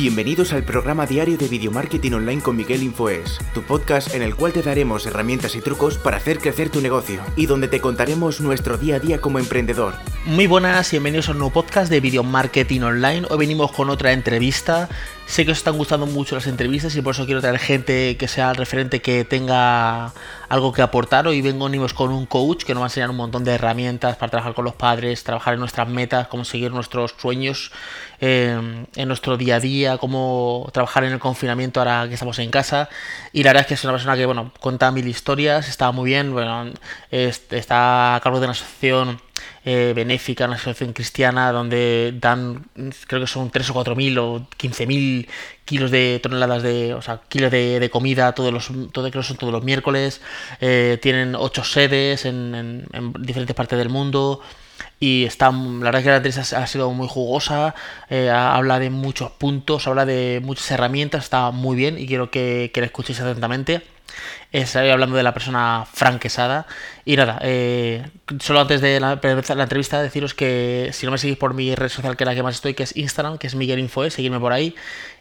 Bienvenidos al programa diario de Video Marketing Online con Miguel Infoes, tu podcast en el cual te daremos herramientas y trucos para hacer crecer tu negocio y donde te contaremos nuestro día a día como emprendedor. Muy buenas y bienvenidos a un nuevo podcast de Video Marketing Online. Hoy venimos con otra entrevista. Sé que os están gustando mucho las entrevistas y por eso quiero traer gente que sea el referente que tenga algo que aportar. Hoy venimos con un coach que nos va a enseñar un montón de herramientas para trabajar con los padres, trabajar en nuestras metas, cómo seguir nuestros sueños eh, en nuestro día a día, cómo trabajar en el confinamiento ahora que estamos en casa. Y la verdad es que es una persona que, bueno, cuenta mil historias, está muy bien, bueno, está a cargo de una asociación eh, benéfica, una asociación cristiana, donde dan, creo que son 3 o 4 mil o 15 mil kilos de toneladas de, o sea, kilos de, comida todos los, todo, creo que son todos los miércoles. Eh, tienen 8 sedes en, diferentes partes del mundo y está, la verdad es que la entrevista ha sido muy jugosa, eh, habla de muchos puntos, habla de muchas herramientas, está muy bien y quiero que, que la escuchéis atentamente. Estoy hablando de la persona franquesada. Y nada, eh, solo antes de la, entrevista, deciros que si no me seguís por mi red social, que es la que más estoy, que es Instagram, que es Miguel Infoe, seguirme por ahí.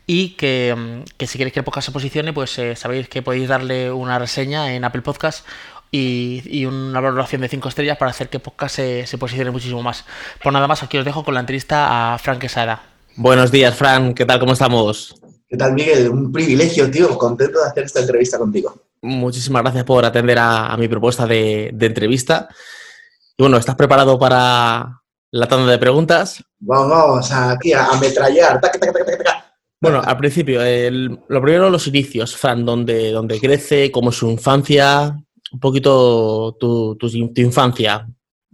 Y que, mm, si queréis que el podcast se posicione, pues eh, sabéis que podéis darle una reseña en Apple Podcast y, una valoración de 5 estrellas para hacer que podcast se, posicione muchísimo más. Por nada más, aquí os dejo con la entrevista a Frank Quesada. Buenos días, Frank. ¿Qué tal? ¿Cómo estamos? ¿Qué tal, Miguel? Un privilegio, tío. Contento de hacer esta entrevista contigo. Muchísimas gracias por atender a, mi propuesta de, entrevista. Y bueno, ¿estás preparado para la tanda de preguntas? Vamos, vamos, aquí a ametrallar. bueno, al principio, lo primero, los inicios, Fran, donde, donde crece, cómo es su infancia, un poquito tu, tu, tu infancia.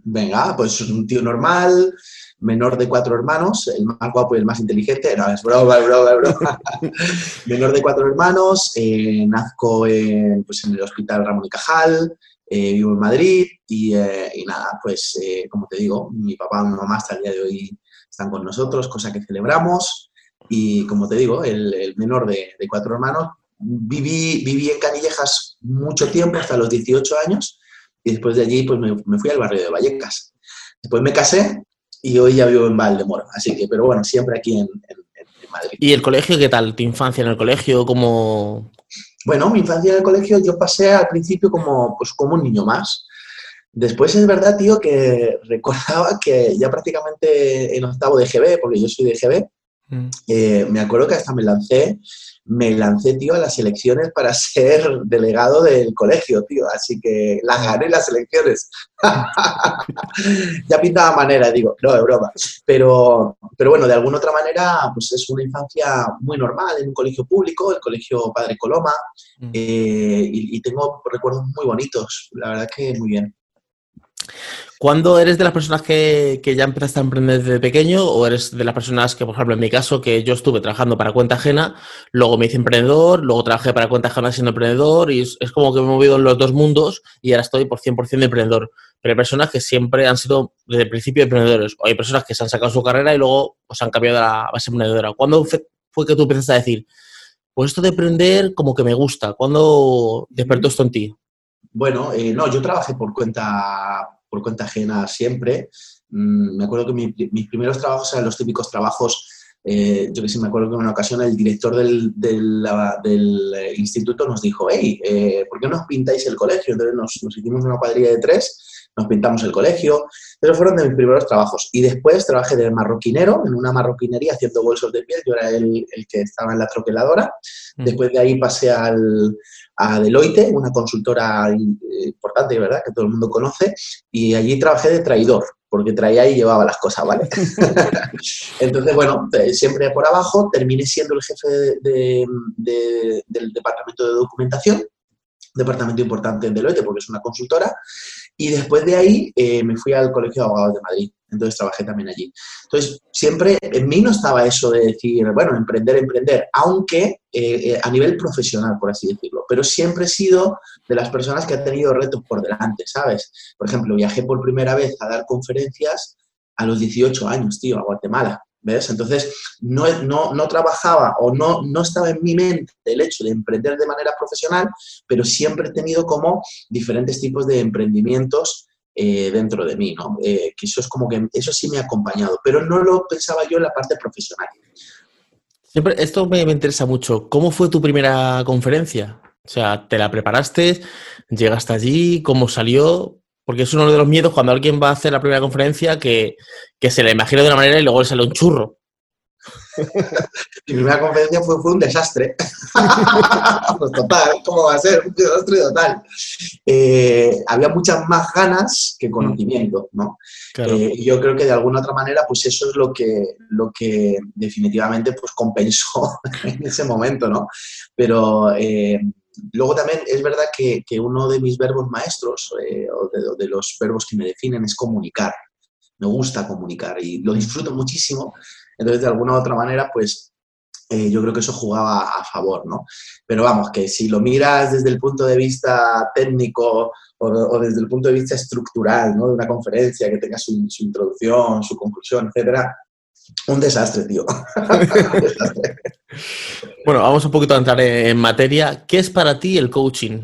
Venga, pues un tío normal, menor de cuatro hermanos, el más guapo y el más inteligente, es broma, es broma, es broma. menor de cuatro hermanos, eh, nazco en, pues en el Hospital Ramón y Cajal, eh, vivo en Madrid y, eh, y nada, pues como te digo, mi papá y mi mamá hasta el día de hoy están con nosotros, cosa que celebramos y como te digo, el, menor de, de, cuatro hermanos, viví, viví en Canillejas mucho tiempo, hasta los 18 años, y después de allí pues me, me fui al barrio de Vallecas. Después me casé y hoy ya vivo en Valdemoro. Así que, pero bueno, siempre aquí en, Madrid. ¿Y el colegio qué tal? ¿Tu infancia en el colegio? ¿Cómo...? Bueno, mi infancia en el colegio yo pasé al principio como, pues, como un niño más. Después es verdad, tío, que recordaba que ya prácticamente en octavo de GB, porque yo soy de GB, mm. eh, me acuerdo que hasta me lancé me lancé, tío, a las elecciones para ser delegado del colegio, tío. Así que las gané las elecciones. ya pintaba manera, digo, no, de broma. Pero, pero bueno, de alguna otra manera, pues es una infancia muy normal en un colegio público, el colegio Padre Coloma, mm. eh, y, y tengo recuerdos muy bonitos, la verdad que muy bien. ¿Cuándo eres de las personas que, ya empezaste a emprender desde pequeño o eres de las personas que, por ejemplo, en mi caso, que yo estuve trabajando para cuenta ajena, luego me hice emprendedor, luego trabajé para cuenta ajena siendo emprendedor y es, como que me he movido en los dos mundos y ahora estoy por 100% de emprendedor. Pero hay personas que siempre han sido desde el principio emprendedores o hay personas que se han sacado su carrera y luego pues, han cambiado a la base emprendedora. ¿Cuándo fue que tú empezaste a decir, pues esto de emprender como que me gusta? ¿Cuándo despertó esto en ti? Bueno, eh, no, yo trabajé por cuenta por cuenta ajena siempre. Mm, me acuerdo que mis primeros trabajos eran los típicos trabajos, eh, yo que sí me acuerdo que en una ocasión el director del, del, eh, instituto nos dijo, hey, eh, ¿por qué no os pintáis el colegio? Entonces nos, nos hicimos una cuadrilla de tres, nos pintamos el colegio. Esos fueron de mis primeros trabajos. Y después trabajé de marroquinero en una marroquinería haciendo bolsos de piel. Yo era el, el que estaba en la troqueladora. Mm. Después de ahí pasé al, a Deloitte, una consultora importante, ¿verdad?, que todo el mundo conoce, y allí trabajé de traidor, porque traía y llevaba las cosas, ¿vale? Entonces, bueno, eh, siempre por abajo, terminé siendo el jefe del departamento de documentación, departamento importante en Deloitte, porque es una consultora, y después de ahí eh, me fui al Colegio de Abogados de Madrid. Entonces trabajé también allí. Entonces, siempre en mí no estaba eso de decir, bueno, emprender, emprender, aunque eh, eh, a nivel profesional, por así decirlo. Pero siempre he sido de las personas que ha tenido retos por delante, ¿sabes? Por ejemplo, viajé por primera vez a dar conferencias a los 18 años, tío, a Guatemala. ¿Ves? Entonces, no, no, no, trabajaba o no, no estaba en mi mente el hecho de emprender de manera profesional, pero siempre he tenido como diferentes tipos de emprendimientos eh, dentro de mí, ¿no? Eh, que eso es como que, eso sí me ha acompañado, pero no lo pensaba yo en la parte profesional. Siempre, esto me, me interesa mucho. ¿Cómo fue tu primera conferencia? O sea, ¿te la preparaste? ¿Llegaste allí? ¿Cómo salió? Porque es uno de los miedos cuando alguien va a hacer la primera conferencia que, que se la imagina de una manera y luego le sale un churro. Mi primera conferencia fue, fue un desastre. pues total, ¿cómo va a ser? Un desastre total. Eh, había muchas más ganas que conocimiento, ¿no? Claro. Eh, y yo creo que de alguna otra manera, pues eso es lo que, lo que definitivamente pues, compensó en ese momento, ¿no? Pero eh, luego también es verdad que, que uno de mis verbos maestros, eh, o de, de los verbos que me definen, es comunicar. Me gusta comunicar y lo disfruto muchísimo. Entonces, de alguna u otra manera, pues eh, yo creo que eso jugaba a favor, ¿no? Pero vamos, que si lo miras desde el punto de vista técnico o, o desde el punto de vista estructural, ¿no? De una conferencia que tenga su, su introducción, su conclusión, etcétera, un desastre, tío. Un desastre. Bueno, vamos un poquito a entrar en materia. ¿Qué es para ti el coaching?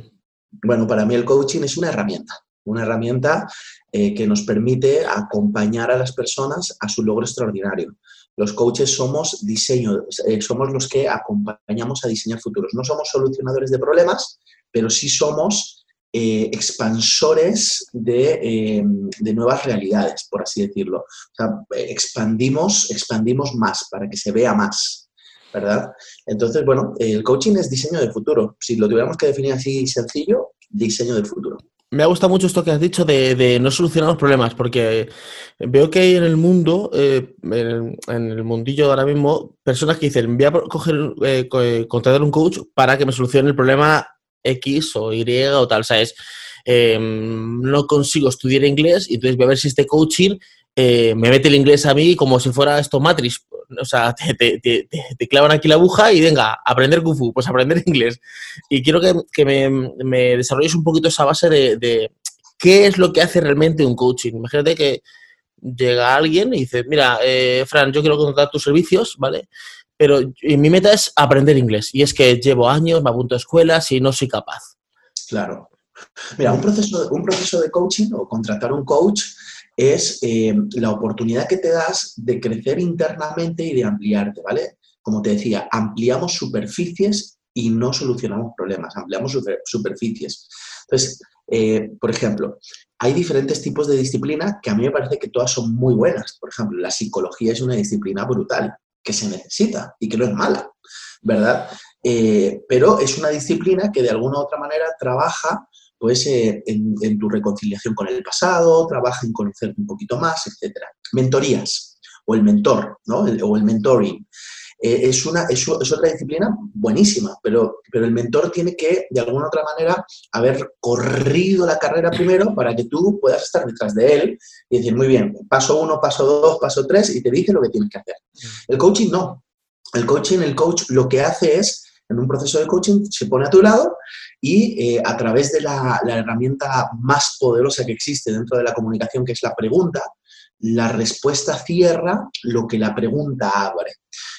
Bueno, para mí el coaching es una herramienta, una herramienta eh, que nos permite acompañar a las personas a su logro extraordinario. Los coaches somos diseño, eh, somos los que acompañamos a diseñar futuros. No somos solucionadores de problemas, pero sí somos eh, expansores de, eh, de, nuevas realidades, por así decirlo. O sea, expandimos, expandimos más para que se vea más, ¿verdad? Entonces, bueno, el coaching es diseño de futuro. Si lo tuviéramos que definir así sencillo, diseño del futuro. Me ha gustado mucho esto que has dicho de, de no solucionar los problemas, porque veo que hay en el mundo, eh, en, en, el mundillo ahora mismo, personas que dicen, voy a coger, eh, contratar un coach para que me solucione el problema X o Y o tal, ¿sabes? Eh, no consigo estudiar inglés y entonces voy a ver si este coaching eh, me mete el inglés a mí como si fuera esto Matrix. O sea, te, te, te, clavan aquí la aguja y venga, aprender Kung Fu, pues aprender inglés. Y quiero que, que me, me, desarrolles un poquito esa base de, de, qué es lo que hace realmente un coaching. Imagínate que llega alguien y dice, mira, eh, Fran, yo quiero contratar tus servicios, ¿vale? Pero mi meta es aprender inglés. Y es que llevo años, me apunto a escuelas y no soy capaz. Claro. Mira, un proceso, un proceso de coaching o contratar un coach es eh, la oportunidad que te das de crecer internamente y de ampliarte, ¿vale? Como te decía, ampliamos superficies y no solucionamos problemas, ampliamos super, superficies. Entonces, eh, por ejemplo, hay diferentes tipos de disciplina que a mí me parece que todas son muy buenas. Por ejemplo, la psicología es una disciplina brutal que se necesita y que no es mala, ¿verdad? Eh, pero es una disciplina que de alguna u otra manera trabaja pues, eh, en, en, tu reconciliación con el pasado, trabaja en conocerte un poquito más, etc. Mentorías o el mentor, ¿no? El, o el mentoring. Eh, es, una, es, es, otra disciplina buenísima, pero, pero el mentor tiene que, de alguna otra manera, haber corrido la carrera primero para que tú puedas estar detrás de él y decir, muy bien, paso uno, paso dos, paso tres, y te dice lo que tienes que hacer. El coaching no. El coaching, el coach lo que hace es, en un proceso de coaching, se pone a tu lado y eh, a través de la, herramienta más poderosa que existe dentro de la comunicación, que es la pregunta, la respuesta cierra lo que la pregunta abre.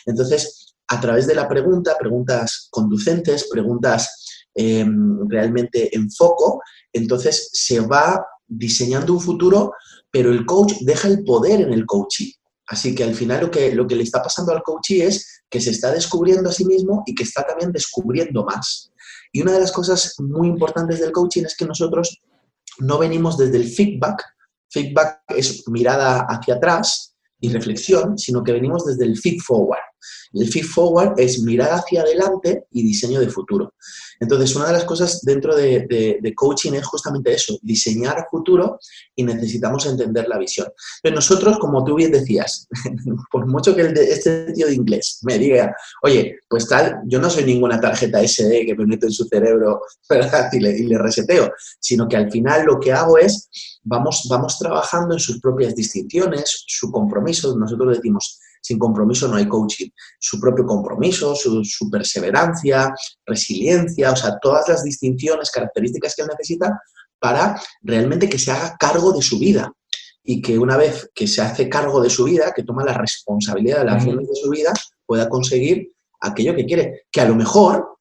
Entonces, a través de la pregunta, preguntas conducentes, preguntas eh, realmente en foco, entonces se va diseñando un futuro, pero el coach deja el poder en el coaching. Así que al final lo que, lo que le está pasando al coachee es que se está descubriendo a sí mismo y que está también descubriendo más. Y una de las cosas muy importantes del coaching es que nosotros no venimos desde el feedback. Feedback es mirada hacia atrás y reflexión, sino que venimos desde el feed forward. El feed forward es mirar hacia adelante y diseño de futuro. Entonces, una de las cosas dentro de, de, coaching es justamente eso, diseñar futuro y necesitamos entender la visión. Pero nosotros, como tú bien decías, por mucho que este tío de inglés me diga, oye, pues tal, yo no soy ninguna tarjeta SD que me meto en su cerebro ¿verdad? Y, le, y le reseteo, sino que al final lo que hago es, vamos, vamos trabajando en sus propias distinciones, su compromiso, nosotros decimos, sin compromiso no hay coaching. Su propio compromiso, su, su, perseverancia, resiliencia, o sea, todas las distinciones, características que él necesita para realmente que se haga cargo de su vida. Y que una vez que se hace cargo de su vida, que toma la responsabilidad de las acciones de su vida, pueda conseguir aquello que quiere. Que a lo mejor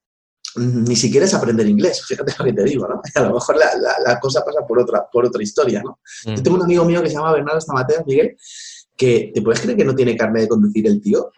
ni siquiera es aprender inglés, fíjate lo que te digo, ¿no? A lo mejor la, la, la cosa pasa por otra, por otra historia, ¿no? Mm. Yo tengo un amigo mío que se llama Bernardo Stamateas, Miguel, que te puedes creer que no tiene carne de conducir el tío.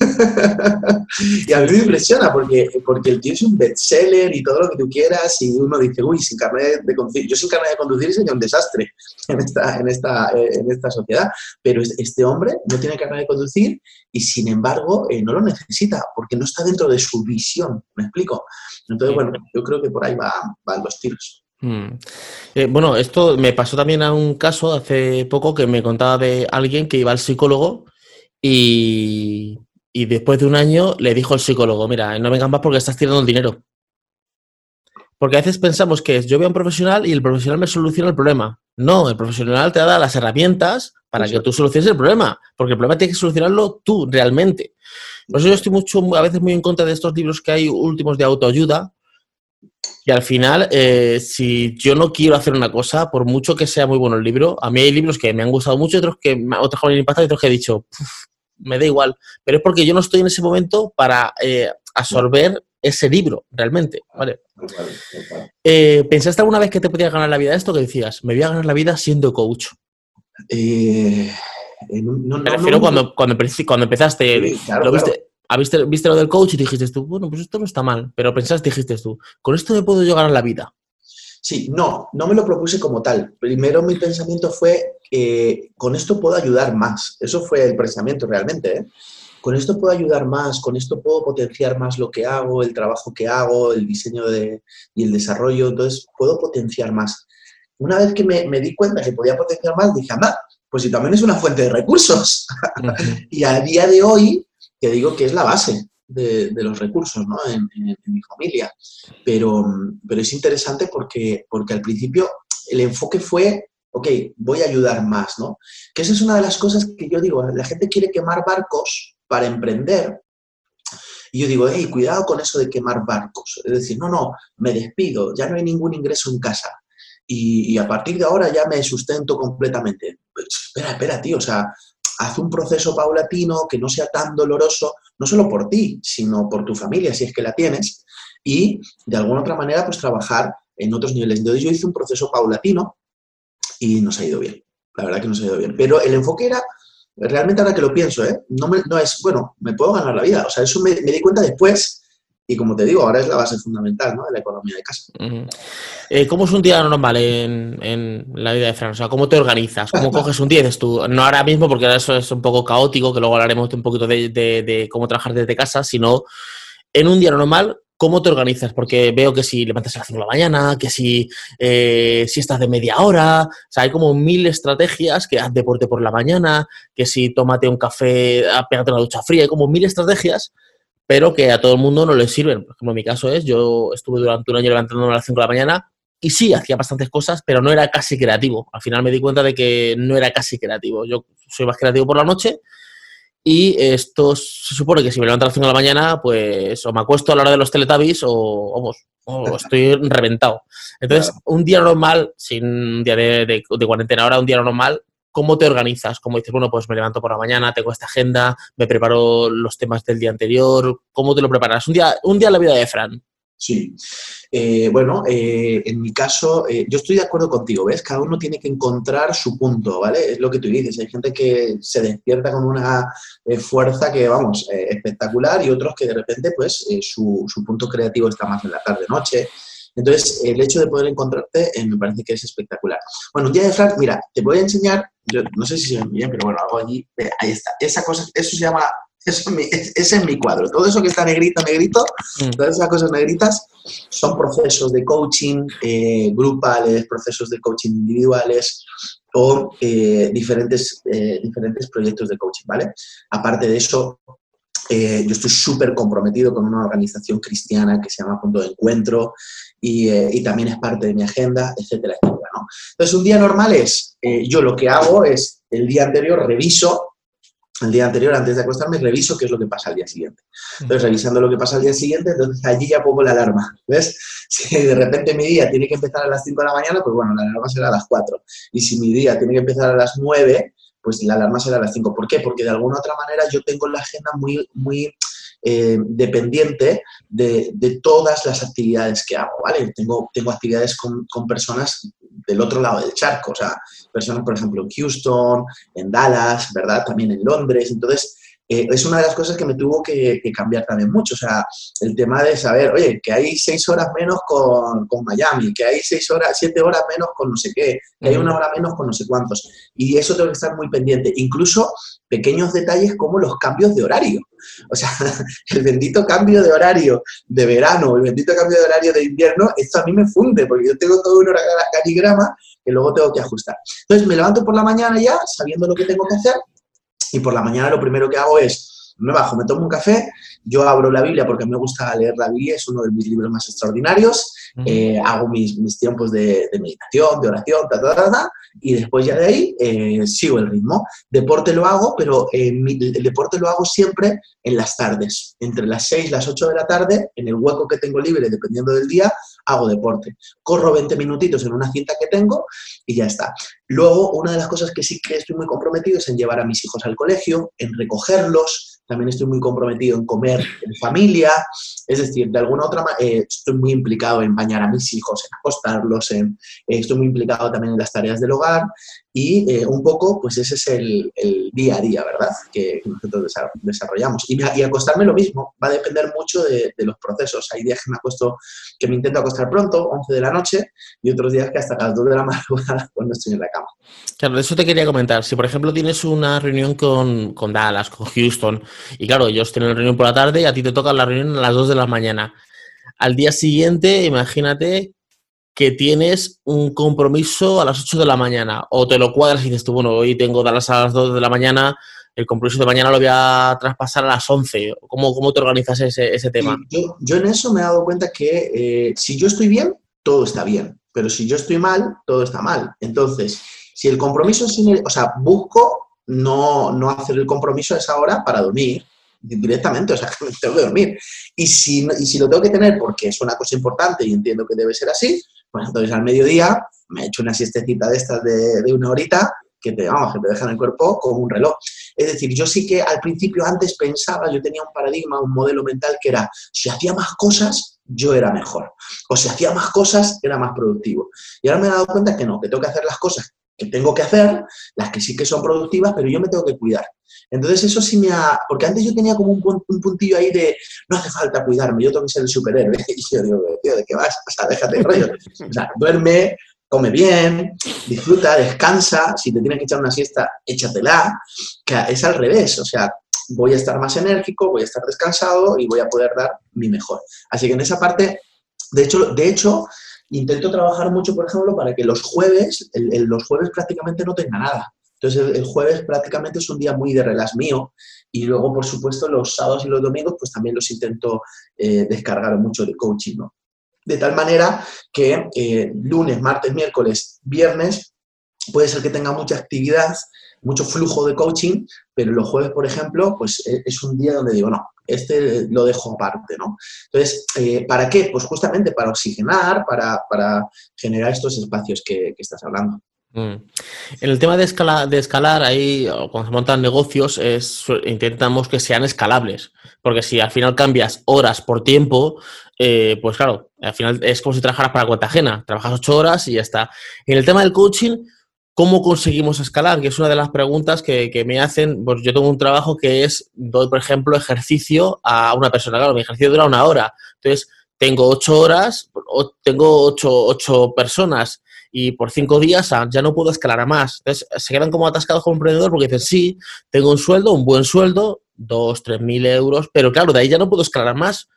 y a mí me impresiona porque, porque el tío es un bestseller y todo lo que tú quieras y uno dice, uy, sin carnet de conducir, yo sin carnet de conducir sería un desastre en esta, en esta, en esta sociedad, pero este hombre no tiene carnet de conducir y sin embargo eh, no lo necesita porque no está dentro de su visión, ¿me explico? Entonces, bueno, yo creo que por ahí va, van los tiros. Hmm. Eh, bueno, esto me pasó también a un caso hace poco que me contaba de alguien que iba al psicólogo y, después de un año le dijo al psicólogo, mira, no vengas más porque estás tirando el dinero. Porque a veces pensamos que yo veo a un profesional y el profesional me soluciona el problema. No, el profesional te da las herramientas para que tú soluciones el problema, porque el problema tienes que solucionarlo tú realmente. Por eso yo estoy mucho, a veces muy en contra de estos libros que hay últimos de autoayuda, y al final, eh, si yo no quiero hacer una cosa, por mucho que sea muy bueno el libro, a mí hay libros que me han gustado mucho, otros que otros que me han impactado y otros que he dicho, me da igual. Pero es porque yo no estoy en ese momento para eh, absorber ese libro, realmente. ¿vale? Eh, ¿Pensaste alguna vez que te podías ganar la vida esto que decías? Me voy a ganar la vida siendo coach. no, me refiero cuando, cuando, empezaste, lo viste, viste, viste, lo del coach y dijiste tú, bueno, pues esto no está mal, pero pensaste, dijiste tú, con esto me puedo llegar a la vida. Sí, no, no me lo propuse como tal. Primero mi pensamiento fue, que con esto puedo ayudar más. Eso fue el pensamiento realmente. ¿eh? Con esto puedo ayudar más, con esto puedo potenciar más lo que hago, el trabajo que hago, el diseño de, y el desarrollo. Entonces, puedo potenciar más. Una vez que me, me di cuenta que podía potenciar más, dije, anda, pues si también es una fuente de recursos. y a día de hoy, que digo que es la base de, los recursos ¿no? en, mi familia. Pero, pero es interesante porque, porque al principio el enfoque fue, ok, voy a ayudar más, ¿no? Que esa es una de las cosas que yo digo, la gente quiere quemar barcos para emprender. Y yo digo, hey, cuidado con eso de quemar barcos. Es decir, no, no, me despido, ya no hay ningún ingreso en casa. Y, a partir de ahora ya me sustento completamente. Pues, espera, espera, tío, o sea, haz un proceso paulatino que no sea tan doloroso, no solo por ti, sino por tu familia, si es que la tienes, y de alguna otra manera, pues trabajar en otros niveles. Entonces yo hice un proceso paulatino y nos ha ido bien, la verdad que nos ha ido bien. Pero el enfoque era, realmente ahora que lo pienso, ¿eh? no, no es, bueno, me puedo ganar la vida, o sea, eso me, me di cuenta después y como te digo, ahora es la base fundamental ¿no? de la economía de casa. Eh, ¿Cómo es un día normal en, la vida de Fran? O sea, ¿cómo te organizas? ¿Cómo coges un día? Dices tú, no ahora mismo, porque ahora eso es un poco caótico, que luego hablaremos un poquito de, cómo trabajar desde casa, sino en un día normal, ¿cómo te organizas? Porque veo que si levantas a las 5 de la mañana, que si, eh, si estás de media hora, o sea, hay como mil estrategias, que haz deporte por la mañana, que si tómate un café, ah, pégate una ducha fría, hay como mil estrategias pero que a todo el mundo no le sirven. Por ejemplo, en mi caso es, yo estuve durante un año levantándome a las 5 de la mañana y sí, hacía bastantes cosas, pero no era casi creativo. Al final me di cuenta de que no era casi creativo. Yo soy más creativo por la noche y esto se supone que si me levanto a las 5 de la mañana, pues o me acuesto a la hora de los teletubbies o, vamos, o estoy reventado. Entonces, un día normal, sin un día de, de, de cuarentena, ahora un día normal, ¿Cómo te organizas? Como dices, bueno, pues me levanto por la mañana, tengo esta agenda, me preparo los temas del día anterior. ¿Cómo te lo preparas? Un día, un día en la vida de Fran. Sí. Eh, bueno, eh, en mi caso, eh, yo estoy de acuerdo contigo, ¿ves? Cada uno tiene que encontrar su punto, ¿vale? Es lo que tú dices. Hay gente que se despierta con una fuerza que, vamos, espectacular y otros que de repente, pues, su, su, punto creativo está más en la tarde-noche. Entonces, el hecho de poder encontrarte me parece que es espectacular. Bueno, un día de Fran, mira, te voy a enseñar no sé si se ve bien, pero bueno, hago allí, ahí está. Esa cosa, eso se llama, eso ese es mi cuadro. Todo eso que está negrito, negrito, mm. todas esas cosas negritas son procesos de coaching eh, grupales, procesos de coaching individuales o eh, diferentes, eh, diferentes proyectos de coaching, ¿vale? Aparte de eso, yo estoy súper comprometido con una organización cristiana que se llama Punto de Encuentro y, y, también es parte de mi agenda, etcétera, etcétera. Entonces, un día normal es, eh, yo lo que hago es, el día anterior reviso, el día anterior, antes de acostarme, reviso qué es lo que pasa al día siguiente. Entonces, revisando lo que pasa al día siguiente, entonces allí ya pongo la alarma, ¿ves? Si de repente mi día tiene que empezar a las 5 de la mañana, pues bueno, la alarma será a las 4. Y si mi día tiene que empezar a las 9, pues la alarma será a las 5. ¿Por qué? Porque de alguna otra manera yo tengo la agenda muy, muy eh, dependiente de, de, todas las actividades que hago, ¿vale? Tengo, tengo actividades con, con, personas del otro lado del charco, o sea, personas, por ejemplo, en Houston, en Dallas, ¿verdad? También en Londres. Entonces, eh, es una de las cosas que me tuvo que, cambiar también mucho. O sea, el tema de saber, oye, que hay seis horas menos con, Miami, que hay seis horas, siete horas menos con no sé qué, que hay una hora menos con no sé cuántos. Y eso tengo que estar muy pendiente. Incluso pequeños detalles como los cambios de horario. O sea, el bendito cambio de horario de verano, el bendito cambio de horario de invierno, esto a mí me funde, porque yo tengo todo un caligrama que luego tengo que ajustar. Entonces me levanto por la mañana ya, sabiendo lo que tengo que hacer, y por la mañana lo primero que hago es, me bajo, me tomo un café, yo abro la Biblia porque me gusta leer la Biblia, es uno de mis libros más extraordinarios, eh, hago mis, mis tiempos de, meditación, de oración, ta, ta, ta, y después ya de ahí eh, sigo el ritmo. Deporte lo hago, pero eh, el deporte lo hago siempre en las tardes, entre las 6 y las 8 de la tarde, en el hueco que tengo libre, dependiendo del día, hago deporte. Corro 20 minutitos en una cinta que tengo y ya está. Luego, una de las cosas que sí que estoy muy comprometido es en llevar a mis hijos al colegio, en recogerlos, también estoy muy comprometido en comer en familia, es decir, de alguna otra manera eh, estoy muy implicado en bañar a mis hijos, en acostarlos, en, eh, estoy muy implicado también en las tareas del hogar y eh, un poco, pues ese es el, día a día, ¿verdad? Que, nosotros desarrollamos. Y, y, acostarme lo mismo, va a depender mucho de, los procesos. Hay días que me acuesto, que me intento acostar pronto, 11 de la noche, y otros días que hasta las 2 de la madrugada cuando estoy en la cama. Claro, de eso te quería comentar. Si, por ejemplo, tienes una reunión con, con Dallas, con Houston, y claro, ellos tienen la reunión por la tarde y a ti te toca la reunión a las 2 de la mañana. Al día siguiente, imagínate que tienes un compromiso a las 8 de la mañana o te lo cuadras y dices tú, bueno, hoy tengo a las 2 de la mañana, el compromiso de mañana lo voy a traspasar a las 11. ¿Cómo, cómo te organizas ese, ese tema? Yo, yo, en eso me he dado cuenta que eh, si yo estoy bien, todo está bien, pero si yo estoy mal, todo está mal. Entonces, si el compromiso es, o sea, busco no, no hacer el compromiso a esa hora para dormir directamente, o sea, tengo que dormir. Y si, y si lo tengo que tener porque es una cosa importante y entiendo que debe ser así, pues entonces al mediodía me he hecho una siestecita de estas de, una horita que te, vamos, que te dejan el cuerpo como un reloj. Es decir, yo sí que al principio antes pensaba, yo tenía un paradigma, un modelo mental que era, si hacía más cosas, yo era mejor. O si hacía más cosas, era más productivo. Y ahora me he dado cuenta que no, que tengo que hacer las cosas que tengo que hacer, las que sí que son productivas, pero yo me tengo que cuidar. Entonces eso sí me ha... Porque antes yo tenía como un, puntillo ahí de, no hace falta cuidarme, yo tengo que ser el superhéroe. Y yo digo, tío, ¿de qué vas? O sea, déjate de rollo. O sea, duerme, come bien, disfruta, descansa. Si te tienes que echar una siesta, échatela. Que es al revés. O sea, voy a estar más enérgico, voy a estar descansado y voy a poder dar mi mejor. Así que en esa parte, de hecho, de hecho intento trabajar mucho, por ejemplo, para que los jueves, los jueves prácticamente no tenga nada. Entonces, el, jueves prácticamente es un día muy de relax mío y luego, por supuesto, los sábados y los domingos, pues también los intento eh, descargar mucho de coaching, ¿no? De tal manera que eh, lunes, martes, miércoles, viernes, puede ser que tenga mucha actividad, mucho flujo de coaching, pero los jueves, por ejemplo, pues e, es un día donde digo, no, este lo dejo aparte, ¿no? Entonces, eh, ¿para qué? Pues justamente para oxigenar, para, generar estos espacios que, estás hablando. Mm. En el tema de, escala, de escalar, ahí cuando se montan negocios, es, intentamos que sean escalables, porque si al final cambias horas por tiempo, eh, pues claro, al final es como si trabajaras para cuenta ajena, trabajas ocho horas y ya está. En el tema del coaching, ¿Cómo conseguimos escalar? Que es una de las preguntas que, me hacen. Pues yo tengo un trabajo que es, doy, por ejemplo, ejercicio a una persona. Claro, mi ejercicio dura una hora. Entonces, tengo ocho horas, tengo ocho, personas y por cinco días ya no puedo escalar a más. Entonces, se quedan como atascados como emprendedor porque dicen, sí, tengo un sueldo, un buen sueldo, dos, tres mil euros, pero claro, de ahí ya no puedo escalar más.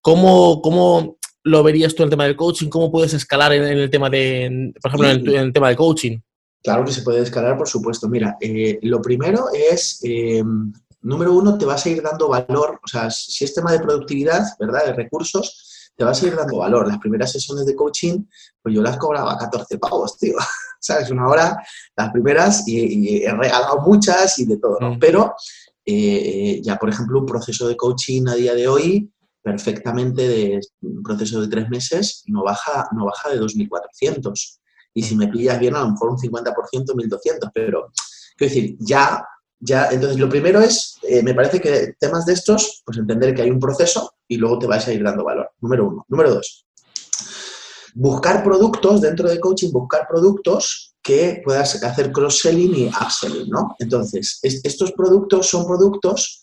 ¿Cómo, cómo lo verías tú en el tema del coaching? ¿Cómo puedes escalar en, el tema de, por ejemplo, en el tema de coaching? Claro que se puede escalar, por supuesto. Mira, eh, lo primero es, em, número uno, te vas a ir dando valor, o sea, si es tema de productividad, ¿verdad? De recursos, te vas a ir dando valor. Las primeras sesiones de coaching, pues yo las cobraba 14 pavos, tío. ¿Sabes? Una hora, las primeras, y, he regalado muchas y de todo, ¿no? Mm. Pero eh, ya, por ejemplo, un proceso de coaching a día de hoy, perfectamente de un proceso de tres meses, no baja, no baja de 2.400 y si me pillas bien, a lo mejor un 50%, 1200, pero quiero decir, ya, ya, entonces lo primero es, eh, me parece que temas de estos, pues entender que hay un proceso y luego te vais a ir dando valor, número uno. Número dos, buscar productos dentro de coaching, buscar productos que puedas hacer cross-selling y upselling, ¿no? Entonces, estos productos son productos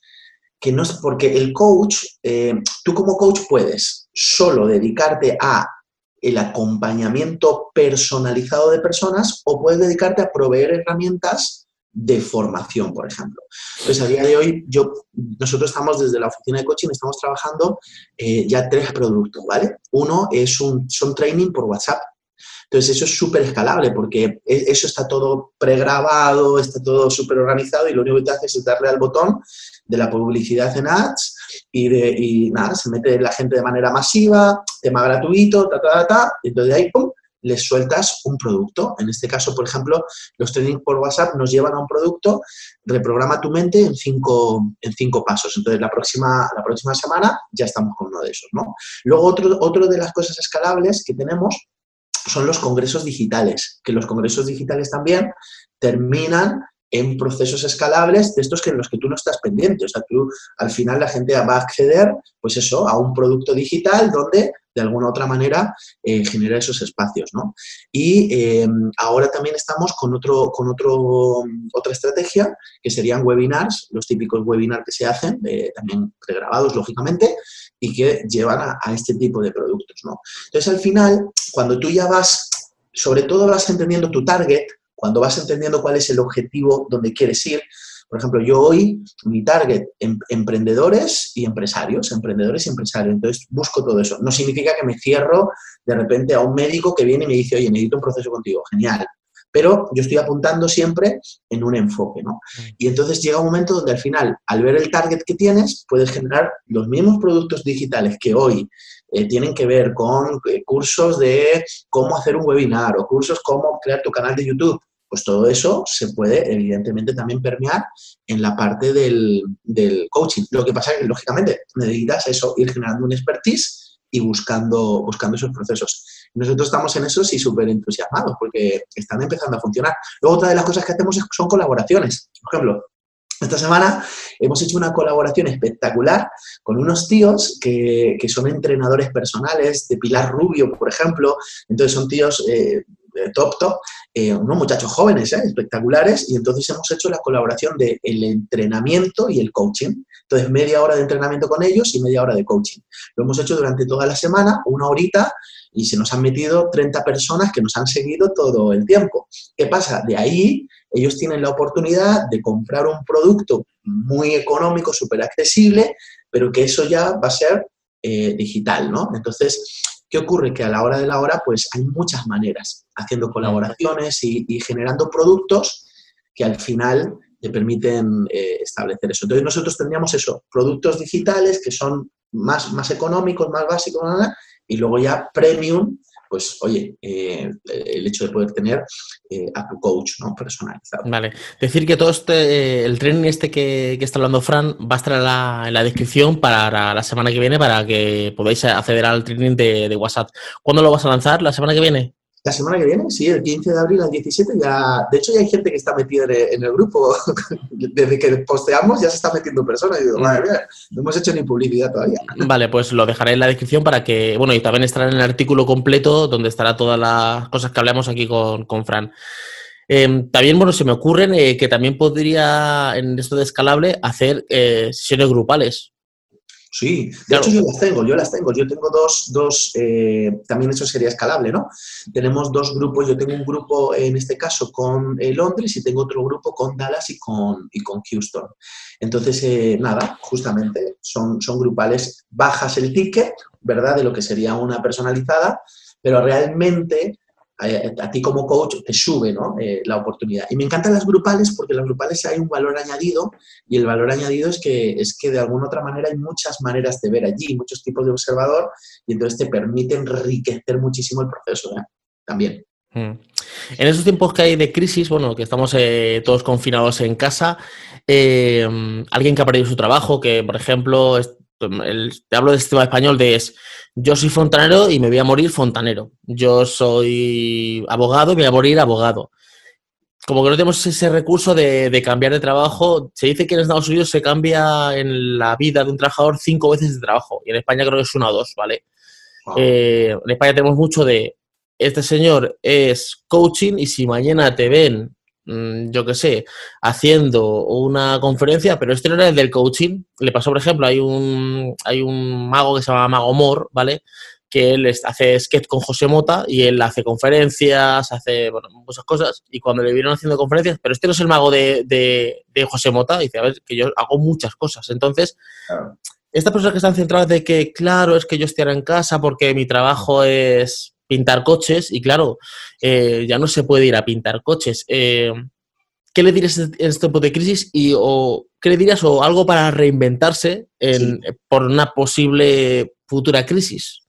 que no es porque el coach, eh, tú como coach puedes solo dedicarte a el acompañamiento personalizado de personas o puedes dedicarte a proveer herramientas de formación, por ejemplo. Entonces, a día de hoy, yo, nosotros estamos desde la oficina de coaching, estamos trabajando eh, ya tres productos, ¿vale? Uno es un, son training por WhatsApp. Entonces, eso es súper escalable porque e, eso está todo pregrabado, está todo súper organizado y lo único que te hace es darle al botón de la publicidad en ads y, de, y nada, se mete la gente de manera masiva, tema gratuito, ta, ta, ta, ta, y entonces ahí, pum, les sueltas un producto. En este caso, por ejemplo, los trainings por WhatsApp nos llevan a un producto, reprograma tu mente en cinco, en cinco pasos. Entonces, la próxima, la próxima semana ya estamos con uno de esos, ¿no? Luego, otro, otro de las cosas escalables que tenemos son los congresos digitales, que los congresos digitales también terminan en procesos escalables de estos que en los que tú no estás pendiente. O sea, tú al final la gente va a acceder, pues eso, a un producto digital donde de alguna otra manera eh, genera esos espacios, ¿no? Y em, ahora también estamos con, otro, con otro, otra estrategia, que serían webinars, los típicos webinars que se hacen, eh, también pregrabados, lógicamente, y que llevan a, a, este tipo de productos, ¿no? Entonces, al final, cuando tú ya vas, sobre todo vas entendiendo tu target, cuando vas entendiendo cuál es el objetivo donde quieres ir, por ejemplo, yo hoy, mi target, em, emprendedores y empresarios, emprendedores y empresarios. Entonces, busco todo eso. No significa que me cierro de repente a un médico que viene y me dice, oye, necesito un proceso contigo. Genial. Pero yo estoy apuntando siempre en un enfoque, ¿no? Mm. Y entonces llega un momento donde al final, al ver el target que tienes, puedes generar los mismos productos digitales que hoy eh, tienen que ver con eh, cursos de cómo hacer un webinar o cursos cómo crear tu canal de YouTube pues todo eso se puede evidentemente también permear en la parte del, coaching. Lo que pasa es que, lógicamente, necesitas eso, ir generando un expertise y buscando, buscando esos procesos. Nosotros estamos en eso y súper entusiasmados porque están empezando a funcionar. Luego, otra de las cosas que hacemos son colaboraciones. Por ejemplo, esta semana hemos hecho una colaboración espectacular con unos tíos que, son entrenadores personales de Pilar Rubio, por ejemplo. Entonces son tíos eh, top, top, eh, unos muchachos jóvenes, ¿eh? espectaculares, y entonces hemos hecho la colaboración del el entrenamiento y el coaching. Entonces, media hora de entrenamiento con ellos y media hora de coaching. Lo hemos hecho durante toda la semana, una horita, y se nos han metido 30 personas que nos han seguido todo el tiempo. ¿Qué pasa? De ahí ellos tienen la oportunidad de comprar un producto muy económico, súper accesible, pero que eso ya va a ser eh, digital, ¿no? Entonces, ¿Qué ocurre? Que a la hora de la hora, pues hay muchas maneras, haciendo colaboraciones y, generando productos que al final te permiten eh, establecer eso. Entonces nosotros tendríamos eso, productos digitales que son más, más económicos, más básicos, y luego ya premium, pues oye, eh, el hecho de poder tener eh, a tu coach ¿no? personalizado. Vale, decir que todo este, el training este que, está hablando Fran va a estar en la, en la, descripción para la semana que viene para que podáis acceder al training de WhatsApp. ¿Cuándo lo vas a lanzar? ¿La semana que viene? La semana que viene, sí, el 15 de abril al 17 ya... De hecho, ya hay gente que está metida en el grupo. Desde que posteamos ya se está metiendo personas. Y digo, madre mía, no hemos hecho ni publicidad todavía. Vale, pues lo dejaré en la descripción para que... Bueno, y también estará en el artículo completo donde estará todas las cosas que hablamos aquí con, con Fran. Eh, también, bueno, se me ocurren eh, que también podría, en esto de escalable, hacer eh, sesiones grupales. Sí, de hecho yo las tengo, yo las tengo. Yo tengo dos, dos eh, también eso sería escalable, ¿no? Tenemos dos grupos, yo tengo un grupo en este caso con eh, Londres y tengo otro grupo con Dallas y con, y con Houston. Entonces, eh, nada, justamente son, son grupales, bajas el ticket, ¿verdad? De lo que sería una personalizada, pero realmente a, ti como coach te sube ¿no? eh, la oportunidad. Y me encantan las grupales porque las grupales hay un valor añadido y el valor añadido es que, es que de alguna otra manera hay muchas maneras de ver allí, muchos tipos de observador y entonces te permite enriquecer muchísimo el proceso ¿eh? también. Hmm. En esos tiempos que hay de crisis, bueno, que estamos eh, todos confinados en casa, alguien que ha perdido su trabajo, que por ejemplo, te hablo del sistema español de es, yo soy fontanero y me voy a morir fontanero. Yo soy abogado y me voy a morir abogado. Como que no tenemos ese recurso de, cambiar de trabajo. Se dice que en Estados Unidos se cambia en la vida de un trabajador cinco veces de trabajo. Y en España creo que es una o dos, ¿vale? Eh, en España tenemos mucho de, este señor es coaching y si mañana te ven yo qué sé, haciendo una conferencia, pero este no era el del coaching. Le pasó, por ejemplo, hay un, hay un mago que se llama Mago Mor, ¿vale? que él hace sketch con José Mota y él hace conferencias, hace bueno, muchas cosas. Y cuando le vieron haciendo conferencias, pero este no es el mago de, de, José Mota, dice, a ver, que yo hago muchas cosas. Entonces, estas personas que están centradas de que, claro, es que yo estoy ahora en casa porque mi trabajo es pintar coches y claro, eh, ya no se puede ir a pintar coches. Eh, ¿Qué le dirías en este tipo de crisis y o qué le dirías o algo para reinventarse por una posible futura crisis?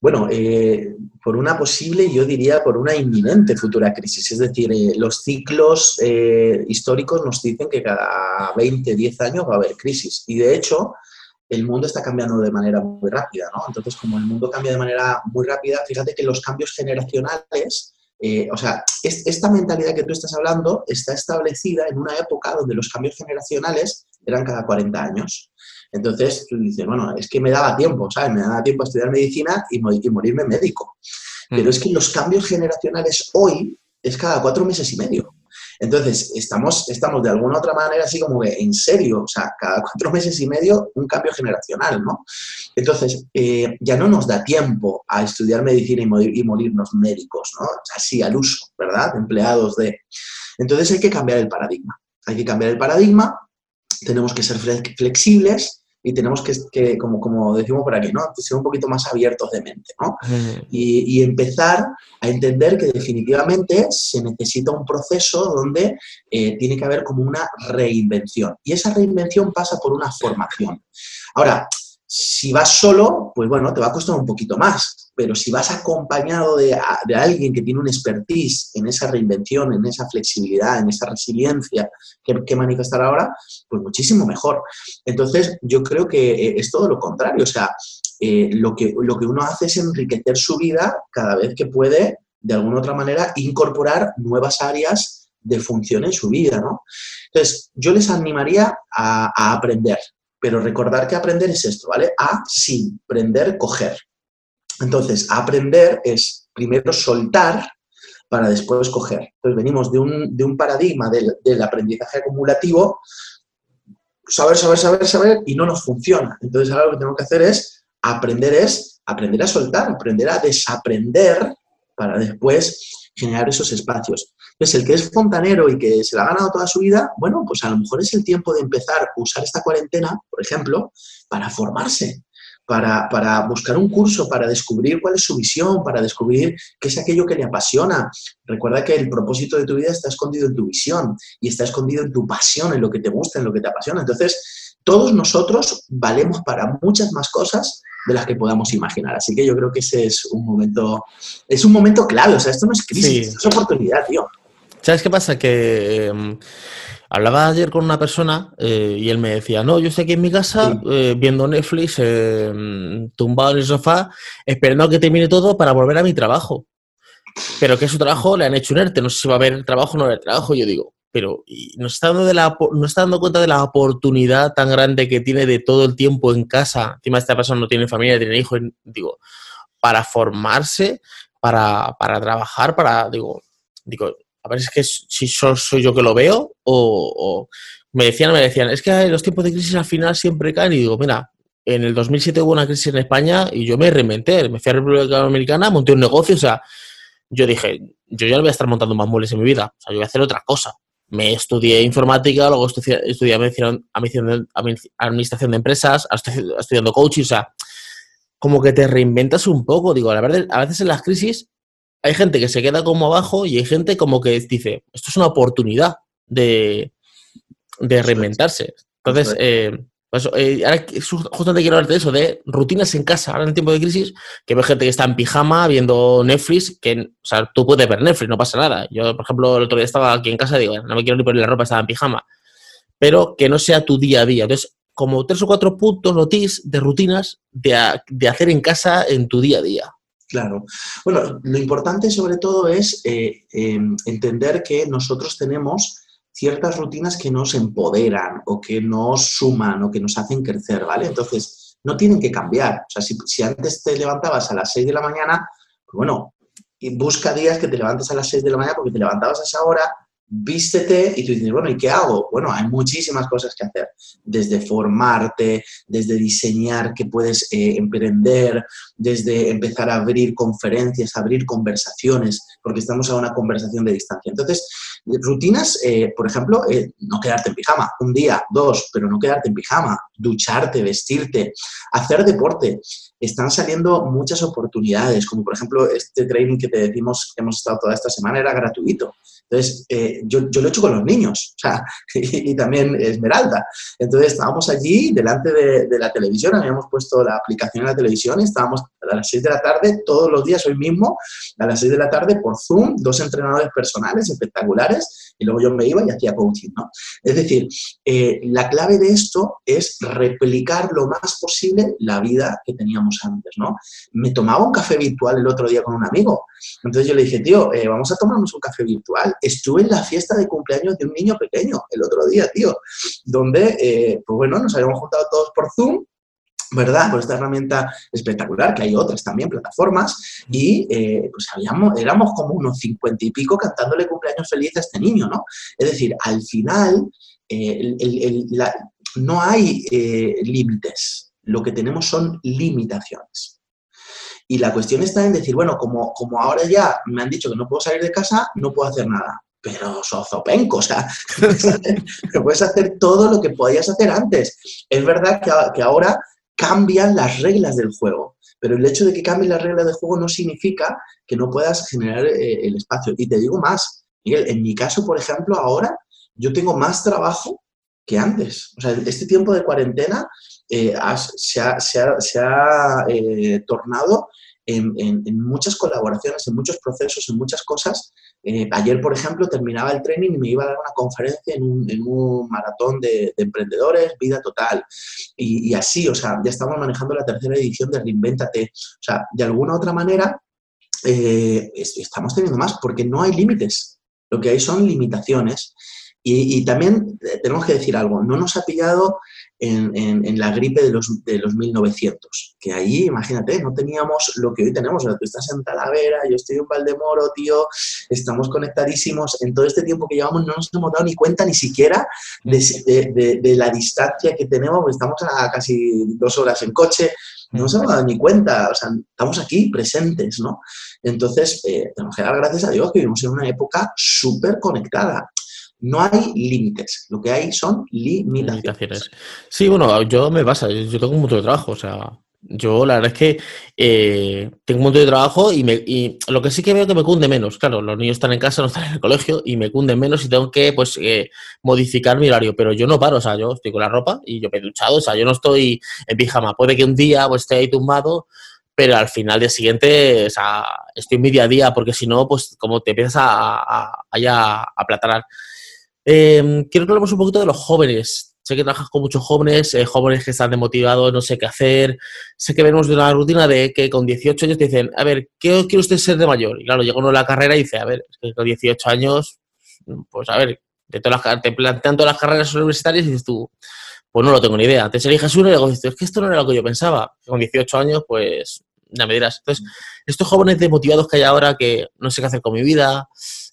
Bueno, eh, por una posible, yo diría por una inminente futura crisis. Es decir, eh, los ciclos eh, históricos nos dicen que cada 20, 10 años va a haber crisis. Y de hecho, el mundo está cambiando de manera muy rápida, ¿no? Entonces, como el mundo cambia de manera muy rápida, fíjate que los cambios generacionales, o sea, esta mentalidad que tú estás hablando está establecida en una época donde los cambios generacionales eran cada 40 años. Entonces tú dices, bueno, es que me daba tiempo, ¿sabes? Me daba tiempo a estudiar medicina y, morirme médico. Pero mm. es que los cambios generacionales hoy es cada cuatro meses y medio. Entonces, estamos, estamos de alguna otra manera así como que en serio, o sea, cada cuatro meses y medio un cambio generacional, ¿no? Entonces, eh, ya no nos da tiempo a estudiar medicina y, y morirnos médicos, ¿no? Así al uso, ¿verdad? Empleados de... Entonces hay que cambiar el paradigma. Hay que cambiar el paradigma, tenemos que ser flexibles, y tenemos que, como, como, decimos por aquí, ¿no? ser un poquito más abiertos de mente, ¿no? Y, empezar a entender que definitivamente se necesita un proceso donde eh, tiene que haber como una reinvención. Y esa reinvención pasa por una formación. Ahora, si vas solo, pues bueno, te va a costar un poquito más, pero si vas acompañado de, alguien que tiene un expertise en esa reinvención, en esa flexibilidad, en esa resiliencia que, manifestar ahora, pues muchísimo mejor. Entonces, yo creo que eh, es todo lo contrario, o sea, eh, lo, que, lo que uno hace es enriquecer su vida cada vez que puede, de alguna otra manera, incorporar nuevas áreas de función en su vida, ¿no? Entonces, yo les animaría a aprender, pero recordar que aprender es esto, ¿vale? A, sin, prender, coger. Entonces, aprender es primero soltar para después coger. Entonces, venimos de un, paradigma del, aprendizaje acumulativo, saber, saber, saber, saber, y no nos funciona. Entonces, ahora lo que tenemos que hacer es aprender, es aprender a soltar, aprender a desaprender para después generar esos espacios. Entonces, el que es fontanero y que se la ha ganado toda su vida, bueno, pues a lo mejor es el tiempo de empezar a usar esta cuarentena, por ejemplo, para formarse, para, para, buscar un curso, para descubrir cuál es su visión, para descubrir qué es aquello que le apasiona. Recuerda que el propósito de tu vida está escondido en tu visión y está escondido en tu pasión, en lo que te gusta, en lo que te apasiona. Entonces, todos nosotros valemos para muchas más cosas de las que podamos imaginar. Así que yo creo que ese es un momento, es un momento clave. O sea, esto no es crisis, es oportunidad, tío. ¿Sabes qué pasa? Que em, hablaba ayer con una persona eh, y él me decía, no, yo estoy aquí en mi casa eh, viendo Netflix, em, tumbado en el sofá, esperando a que termine todo para volver a mi trabajo. Pero que su trabajo le han hecho un ERTE, no sé si va a haber trabajo o no va a haber trabajo. Yo digo, pero no está, dando de la, no está dando cuenta de la oportunidad tan grande que tiene de todo el tiempo en casa. Encima esta persona no tiene familia, tiene hijos, digo, para formarse, para, para trabajar, para, digo, digo, a ver, es que si soy yo que lo veo o, me decían, me decían, es que los tiempos de crisis al final siempre caen y digo, mira, en el 2007 hubo una crisis en España y yo me reinventé, me fui a República Dominicana, monté un negocio, o sea, yo dije, yo ya no voy a estar montando más muebles en mi vida, o sea, yo voy a hacer otra cosa. Me estudié informática, luego estudié, estudié administración de empresas, estudiando coaching, o sea, como que te reinventas un poco, digo, la verdad, a veces en las crisis hay gente que se queda como abajo y hay gente como que dice, esto es una oportunidad de, reinventarse. Entonces, eh, pues, eh, ahora justamente quiero hablarte de eso, de rutinas en casa, ahora en el tiempo de crisis, que ve gente que está en pijama viendo Netflix, que, o sea, tú puedes ver Netflix, no pasa nada. Yo, por ejemplo, el otro día estaba aquí en casa y digo, no me quiero ni poner la ropa, estaba en pijama. Pero que no sea tu día a día. Entonces, como tres o cuatro puntos o de rutinas de, de hacer en casa en tu día a día. Claro. Bueno, lo importante sobre todo es eh, em, entender que nosotros tenemos ciertas rutinas que nos empoderan o que nos suman o que nos hacen crecer, ¿vale? Entonces, no tienen que cambiar. O sea, si, antes te levantabas a las 6 de la mañana, pues bueno, busca días que te levantes a las 6 de la mañana porque te levantabas a esa hora vístete y tú dices, bueno, ¿y qué hago? Bueno, hay muchísimas cosas que hacer, desde formarte, desde diseñar que puedes eh, emprender, desde empezar a abrir conferencias, abrir conversaciones, porque estamos a una conversación de distancia. Entonces, rutinas, eh, por ejemplo, eh, no quedarte en pijama, un día, dos, pero no quedarte en pijama, ducharte, vestirte, hacer deporte. Están saliendo muchas oportunidades, como por ejemplo este training que te decimos que hemos estado toda esta semana era gratuito. Entonces, eh, yo, yo, lo he hecho con los niños, o sea, y, también Esmeralda. Entonces, estábamos allí delante de, la televisión, habíamos puesto la aplicación en la televisión y estábamos a las 6 de la tarde, todos los días, hoy mismo, a las 6 de la tarde por Zoom, dos entrenadores personales espectaculares, y luego yo me iba y hacía coaching, ¿no? Es decir, eh, la clave de esto es replicar lo más posible la vida que teníamos antes, ¿no? Me tomaba un café virtual el otro día con un amigo, entonces yo le dije, tío, eh, vamos a tomarnos un café virtual estuve en la fiesta de cumpleaños de un niño pequeño el otro día, tío, donde, eh, pues bueno, nos habíamos juntado todos por Zoom ¿verdad? Por esta herramienta espectacular, que hay otras también, plataformas, y eh, pues habíamos, éramos como unos cincuenta y pico cantándole cumpleaños feliz a este niño, ¿no? Es decir, al final eh, no hay límites, lo que tenemos son limitaciones. Y la cuestión está en decir, bueno, como, como ahora ya me han dicho que no puedo salir de casa, no puedo hacer nada. Pero sozopenco, o sea, puedes hacer todo lo que podías hacer antes. Es verdad que, que ahora cambian las reglas del juego, pero el hecho de que cambien las reglas del juego no significa que no puedas generar eh, el espacio. Y te digo más, Miguel, en mi caso, por ejemplo, ahora yo tengo más trabajo que antes. O sea, este tiempo de cuarentena eh, se ha, eh, tornado en, muchas colaboraciones, en muchos procesos, en muchas cosas. Eh, ayer, por ejemplo, terminaba el training y me iba a dar una conferencia en un, maratón de, emprendedores, vida total. Y, así, o sea, ya estamos manejando la tercera edición de Reinventate. O sea, de alguna otra manera, estamos teniendo más porque no hay límites. Lo que hay son limitaciones. Y, también tenemos que decir algo, no nos ha pillado en, la gripe de los, de los 1900, que ahí, imagínate, no teníamos lo que hoy tenemos. O sea, tú estás en Talavera, yo estoy en Valdemoro, tío, estamos conectadísimos. En todo este tiempo que llevamos no nos hemos dado ni cuenta ni siquiera de, de, la distancia que tenemos, porque estamos a casi dos horas en coche, no nos hemos dado ni cuenta, o sea, estamos aquí presentes, ¿no? Entonces, eh, tenemos que dar gracias a Dios que vivimos en una época súper conectada. No hay límites, lo que hay son limitaciones. Sí, bueno, yo me pasa, yo tengo un montón de trabajo, o sea, yo la verdad es que eh, tengo un montón de trabajo y, me, lo que sí que veo que me cunde menos. Claro, los niños están en casa, no están en el colegio y me cunde menos y tengo que pues eh, modificar mi horario. Pero yo no paro, o sea, yo estoy con la ropa y yo me he duchado, o sea, yo no estoy en pijama. Puede que un día pues, esté ahí tumbado, pero al final del siguiente, o sea, estoy en mi día a día porque si no, pues como te empiezas a, a, a, a. Em, quiero que hablemos un poquito de los jóvenes. Sé que trabajas con muchos jóvenes, eh, jóvenes que están demotivados, no sé qué hacer. Sé que venimos de una rutina de que con 18 años te dicen, a ver, ¿qué quiere usted ser de mayor? Y claro, llega uno a la carrera y dice, a ver, con 18 años, pues a ver, te, te plantean todas las carreras universitarias y dices tú, pues no lo tengo ni idea. Te eliges uno y luego dices, es que esto no era lo que yo pensaba. Con 18 años, pues ya me dirás. Entonces, estos jóvenes demotivados que hay ahora, que no sé qué hacer con mi vida,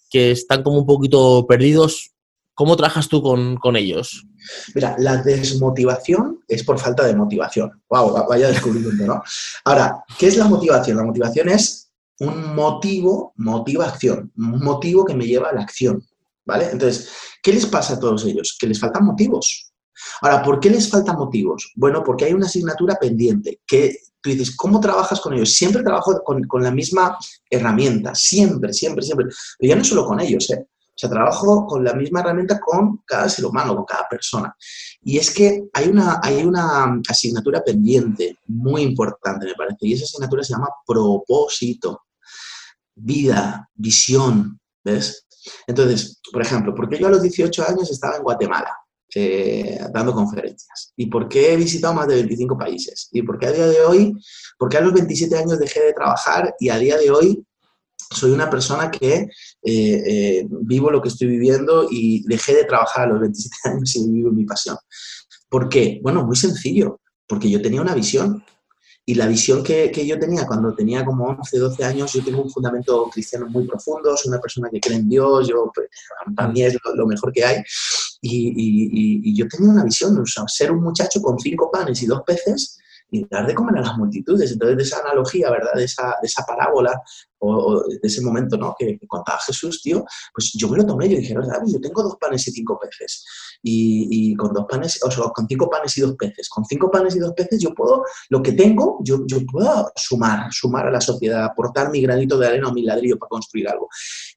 que están como un poquito perdidos, ¿Cómo trabajas tú con, ellos? Mira, la desmotivación es por falta de motivación. Wow, vaya descubrimiento, ¿no? Ahora, ¿qué es la motivación? La motivación es un motivo, motiva acción, un motivo que me lleva a la acción, ¿vale? Entonces, ¿qué les pasa a todos ellos? Que les faltan motivos. Ahora, ¿por qué les faltan motivos? Bueno, porque hay una asignatura pendiente que tú dices, ¿cómo trabajas con ellos? Siempre trabajo con, con la misma herramienta, siempre, siempre, siempre. Pero ya no solo con ellos, ¿eh? O sea, trabajo con la misma herramienta con cada ser humano, con cada persona. Y es que hay una, hay una asignatura pendiente muy importante, me parece, y esa asignatura se llama propósito, vida, visión, ¿ves? Entonces, por ejemplo, ¿por qué yo a los 18 años estaba en Guatemala? Eh, dando conferencias. ¿Y por qué he visitado más de 25 países? ¿Y por qué a día de hoy, por qué a los 27 años dejé de trabajar y a día de hoy soy una persona que eh, eh, vivo lo que estoy viviendo y dejé de trabajar a los 27 años y vivo mi pasión. ¿Por qué? Bueno, muy sencillo, porque yo tenía una visión y la visión que, que, yo tenía cuando tenía como 11, 12 años, yo tengo un fundamento cristiano muy profundo, soy una persona que cree en Dios, yo, pues, para mí es lo, mejor que hay. Y, y, yo tenía una visión, o ser un muchacho con cinco panes y dos peces y dar de comer a las multitudes. Entonces, de esa analogía, ¿verdad? De esa, de esa parábola o, de ese momento, ¿no? Que, contaba Jesús, tío, pues yo me lo tomé, yo dije, ¿verdad? Yo tengo dos panes y cinco peces. Y, con dos panes, o sea, con cinco panes y dos peces. Con cinco panes y dos peces yo puedo, lo que tengo, yo, yo puedo sumar, sumar a la sociedad, aportar mi granito de arena o mi ladrillo para construir algo.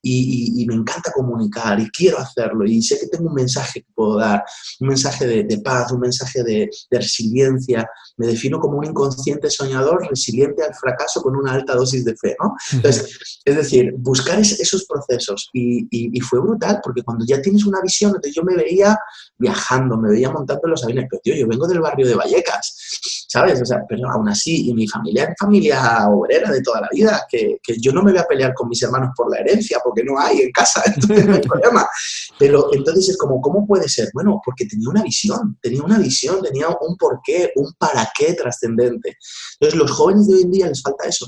Y, me encanta comunicar y quiero hacerlo. Y sé que tengo un mensaje que puedo dar, un mensaje de, paz, un mensaje de, de resiliencia. Me defino como un inconsciente soñador resiliente al fracaso con una alta dosis de fe, ¿no? Es decir, buscar esos procesos y, fue brutal porque cuando ya tienes una visión, entonces yo me veía viajando, me veía montando los aviones, pero tío, yo vengo del barrio de Vallecas, ¿sabes? O sea, pero aún así, y mi familia es familia obrera de toda la vida, que, yo no me voy a pelear con mis hermanos por la herencia porque no hay en casa, entonces no hay problema. Pero entonces es como, ¿cómo puede ser? Bueno, porque tenía una visión, tenía una visión, tenía un porqué, un para qué trascendente. Entonces, los jóvenes de hoy en día les falta eso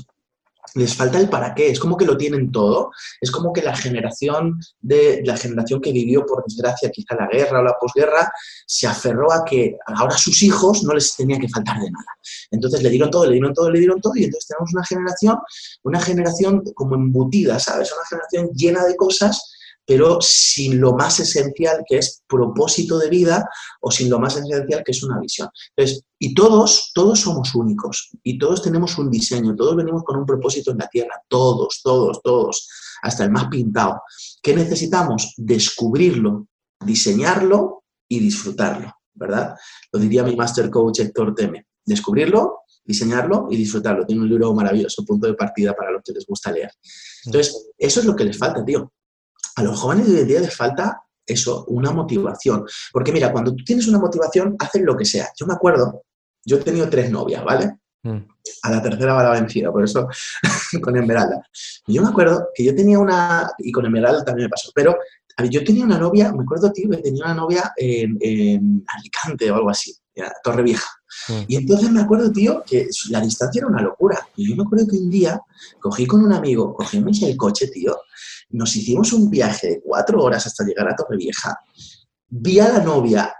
les falta el para qué, es como que lo tienen todo, es como que la generación de la generación que vivió por desgracia quizá la guerra o la posguerra se aferró a que ahora sus hijos no les tenía que faltar de nada. Entonces le dieron todo, le dieron todo, le dieron todo y entonces tenemos una generación, una generación como embutida, ¿sabes? Una generación llena de cosas pero sin lo más esencial que es propósito de vida o sin lo más esencial que es una visión. Entonces, y todos, todos somos únicos y todos tenemos un diseño, todos venimos con un propósito en la tierra, todos, todos, todos, hasta el más pintado. ¿Qué necesitamos? Descubrirlo, diseñarlo y disfrutarlo, ¿verdad? Lo diría mi master coach Héctor Teme. Descubrirlo, diseñarlo y disfrutarlo. Tiene un libro maravilloso, punto de partida para los que les gusta leer. Entonces, eso es lo que les falta, tío a los jóvenes de hoy en día les falta eso, una motivación. Porque mira, cuando tú tienes una motivación, haces lo que sea. Yo me acuerdo, yo he tenido tres novias, ¿vale? Mm. A la tercera va la vencida, por eso con Esmeralda. yo me acuerdo que yo tenía una, y con Esmeralda también me pasó, pero yo tenía una novia, me acuerdo, tío, que tenía una novia en, Alicante o algo así, Torre Vieja. Mm. Y entonces me acuerdo, tío, que la distancia era una locura. Y yo me acuerdo que un día cogí con un amigo, cogimos el coche, tío, nos hicimos un viaje de cuatro horas hasta llegar a Torrevieja. Vi a la novia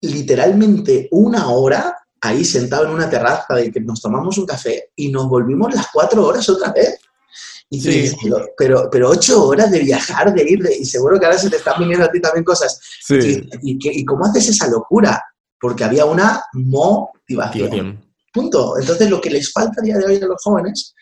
literalmente una hora ahí sentado en una terraza de que nos tomamos un café y nos volvimos las cuatro horas otra vez. Y sí. pero, pero ocho horas de viajar, de ir, y seguro que ahora se te están viniendo a ti también cosas. Sí. Y, cómo haces esa locura? Porque había una motivación. Punto. Entonces, lo que les falta a día de hoy a los jóvenes,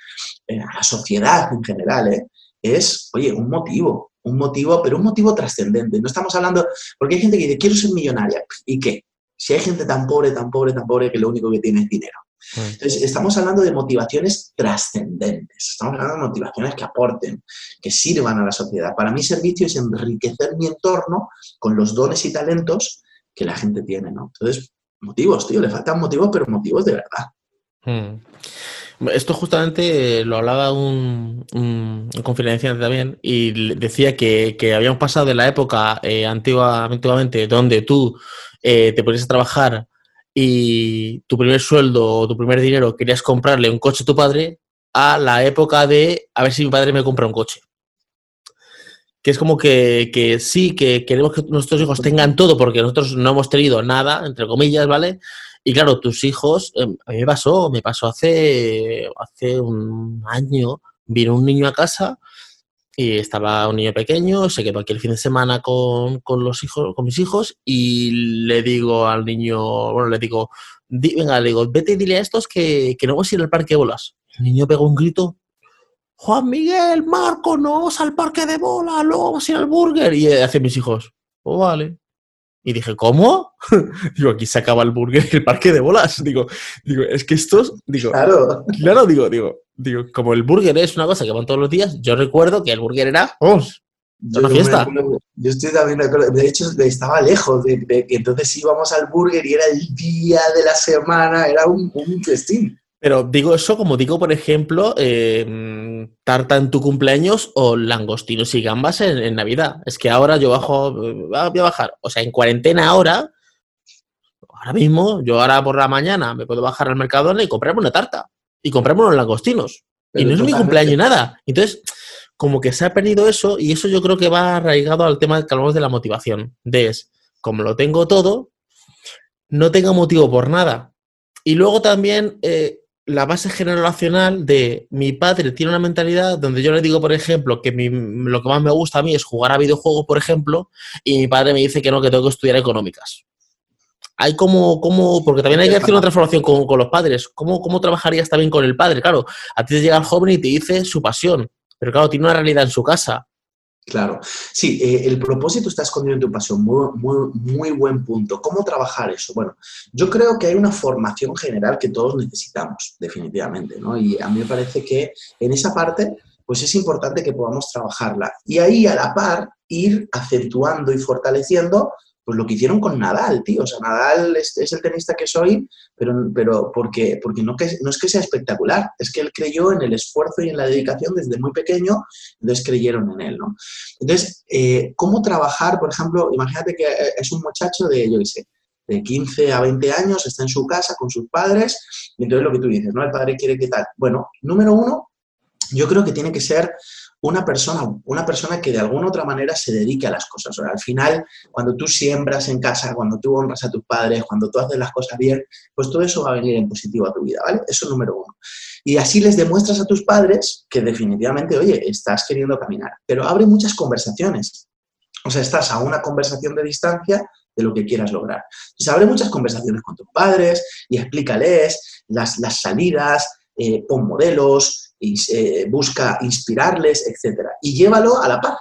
eh, a la sociedad en general, ¿eh? Es, oye, un motivo, un motivo, pero un motivo trascendente. No estamos hablando, porque hay gente que dice, quiero ser millonaria. ¿Y qué? Si hay gente tan pobre, tan pobre, tan pobre que lo único que tiene es dinero. Entonces, estamos hablando de motivaciones trascendentes, estamos hablando de motivaciones que aporten, que sirvan a la sociedad. Para mí, servicio es enriquecer mi entorno con los dones y talentos que la gente tiene, ¿no? Entonces, motivos, tío, le faltan motivos, pero motivos de verdad. Hmm. Esto justamente lo hablaba un, un, también y decía que, habíamos pasado de la época eh, antiguamente donde tú eh, te ponías a trabajar y tu primer sueldo o tu primer dinero querías comprarle un coche a tu padre a la época de a ver si mi padre me compra un coche. Que es como que, que sí, que queremos que nuestros hijos tengan todo porque nosotros no hemos tenido nada, entre comillas, ¿vale? Y claro, tus hijos, em, a mí me pasó, me pasó hace, hace un año, vino un niño a casa y estaba un niño pequeño, se quedó aquí el fin de semana con, los hijos, con mis hijos y le digo al niño, bueno, le digo, venga, le digo, vete y dile a estos que, que no vamos a ir al parque de bolas. El niño pegó un grito, Juan Miguel, Marco, no vamos al parque de bolas, luego vamos a ir al burger. Y hace mis hijos, oh, vale. Y dije, ¿cómo? digo, aquí se acaba el burger y el parque de bolas. Digo, digo, es que estos, digo, claro, claro digo, digo, digo, como el burger es una cosa que van todos los días, yo recuerdo que el burger era, oh, una fiesta. yo estoy también de hecho estaba lejos, de, que entonces íbamos al burger y era el día de la semana, era un, un festín. Pero digo eso como digo, por ejemplo, eh, tarta en tu cumpleaños o langostinos y gambas en, Navidad. Es que ahora yo bajo, voy a bajar, o sea, en cuarentena ahora, Ahora mismo, yo ahora por la mañana me puedo bajar al Mercadona y comprarme una tarta y comprarme unos langostinos. y no es mi cumpleaños nada. Entonces, como que se ha perdido eso y eso yo creo que va arraigado al tema que hablamos de la motivación. De es, como lo tengo todo, no tengo motivo por nada. Y luego también eh, la base generacional de mi padre tiene una mentalidad donde yo le digo, por ejemplo, que lo que más me gusta a mí es jugar a videojuegos, por ejemplo, y mi padre me dice que no, que tengo que estudiar económicas. Hay como, como porque también hay que hacer una transformación con, con los padres. ¿Cómo, ¿Cómo trabajarías también con el padre? Claro, a ti te llega el joven y te dice su pasión, pero claro, tiene una realidad en su casa. Claro, sí, eh, el propósito está escondido en tu pasión, muy, muy, muy buen punto. ¿Cómo trabajar eso? Bueno, yo creo que hay una formación general que todos necesitamos, definitivamente, ¿no? Y a mí me parece que en esa parte, pues es importante que podamos trabajarla. Y ahí a la par ir acentuando y fortaleciendo pues lo que hicieron con Nadal, tío. O sea, Nadal es, el tenista que soy, pero, pero porque, porque no, que, no es que sea espectacular, es que él creyó en el esfuerzo y en la dedicación desde muy pequeño, entonces creyeron en él, ¿no? Entonces, eh, ¿cómo trabajar, por ejemplo, imagínate que eh, es un muchacho de, yo qué sé, de 15 a 20 años, está en su casa con sus padres, y entonces lo que tú dices, ¿no? El padre quiere que tal. Bueno, número uno, yo creo que tiene que ser una persona, una persona que de alguna otra manera se dedique a las cosas. al final, cuando tú siembras en casa, cuando tú honras a tus padres, cuando tú haces las cosas bien, pues todo eso va a venir en positivo a tu vida, ¿vale? Eso es número uno. Y así les demuestras a tus padres que definitivamente, oye, estás queriendo caminar. Pero abre muchas conversaciones. O sea, estás a una conversación de distancia de lo que quieras lograr. Entonces, abre muchas conversaciones con tus padres y explícales las, las salidas, eh, pon modelos, eh, busca inspirarles, etc. Y llévalo a la par.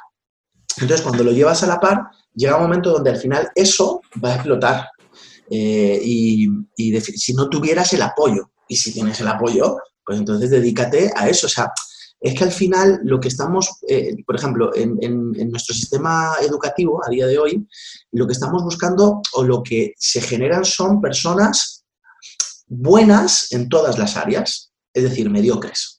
Entonces, cuando lo llevas a la par, llega un momento donde al final eso va a explotar. Eh, y, si no tuvieras el apoyo, y si tienes el apoyo, pues entonces dedícate a eso. O sea, es que al final lo que estamos, eh, por ejemplo, en, en, nuestro sistema educativo a día de hoy, lo que estamos buscando o lo que se generan son personas buenas en todas las áreas, es decir, mediocres.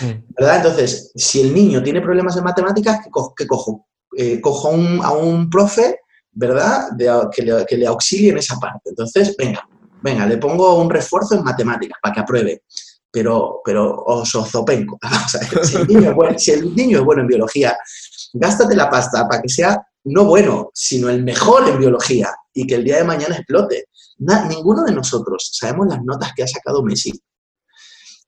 Mm. ¿Verdad? Entonces, si el niño tiene problemas en matemáticas, ¿qué, cojo? Eh, cojo a un profe, ¿verdad? que, le, auxilie en esa parte. Entonces, venga, venga, le pongo un refuerzo en matemáticas para que apruebe. Pero, pero el niño es bueno, si el niño es bueno en biología, gástate la pasta para que sea no bueno, sino el mejor en biología y que el día de mañana explote. ninguno de nosotros sabemos las notas que ha sacado Messi.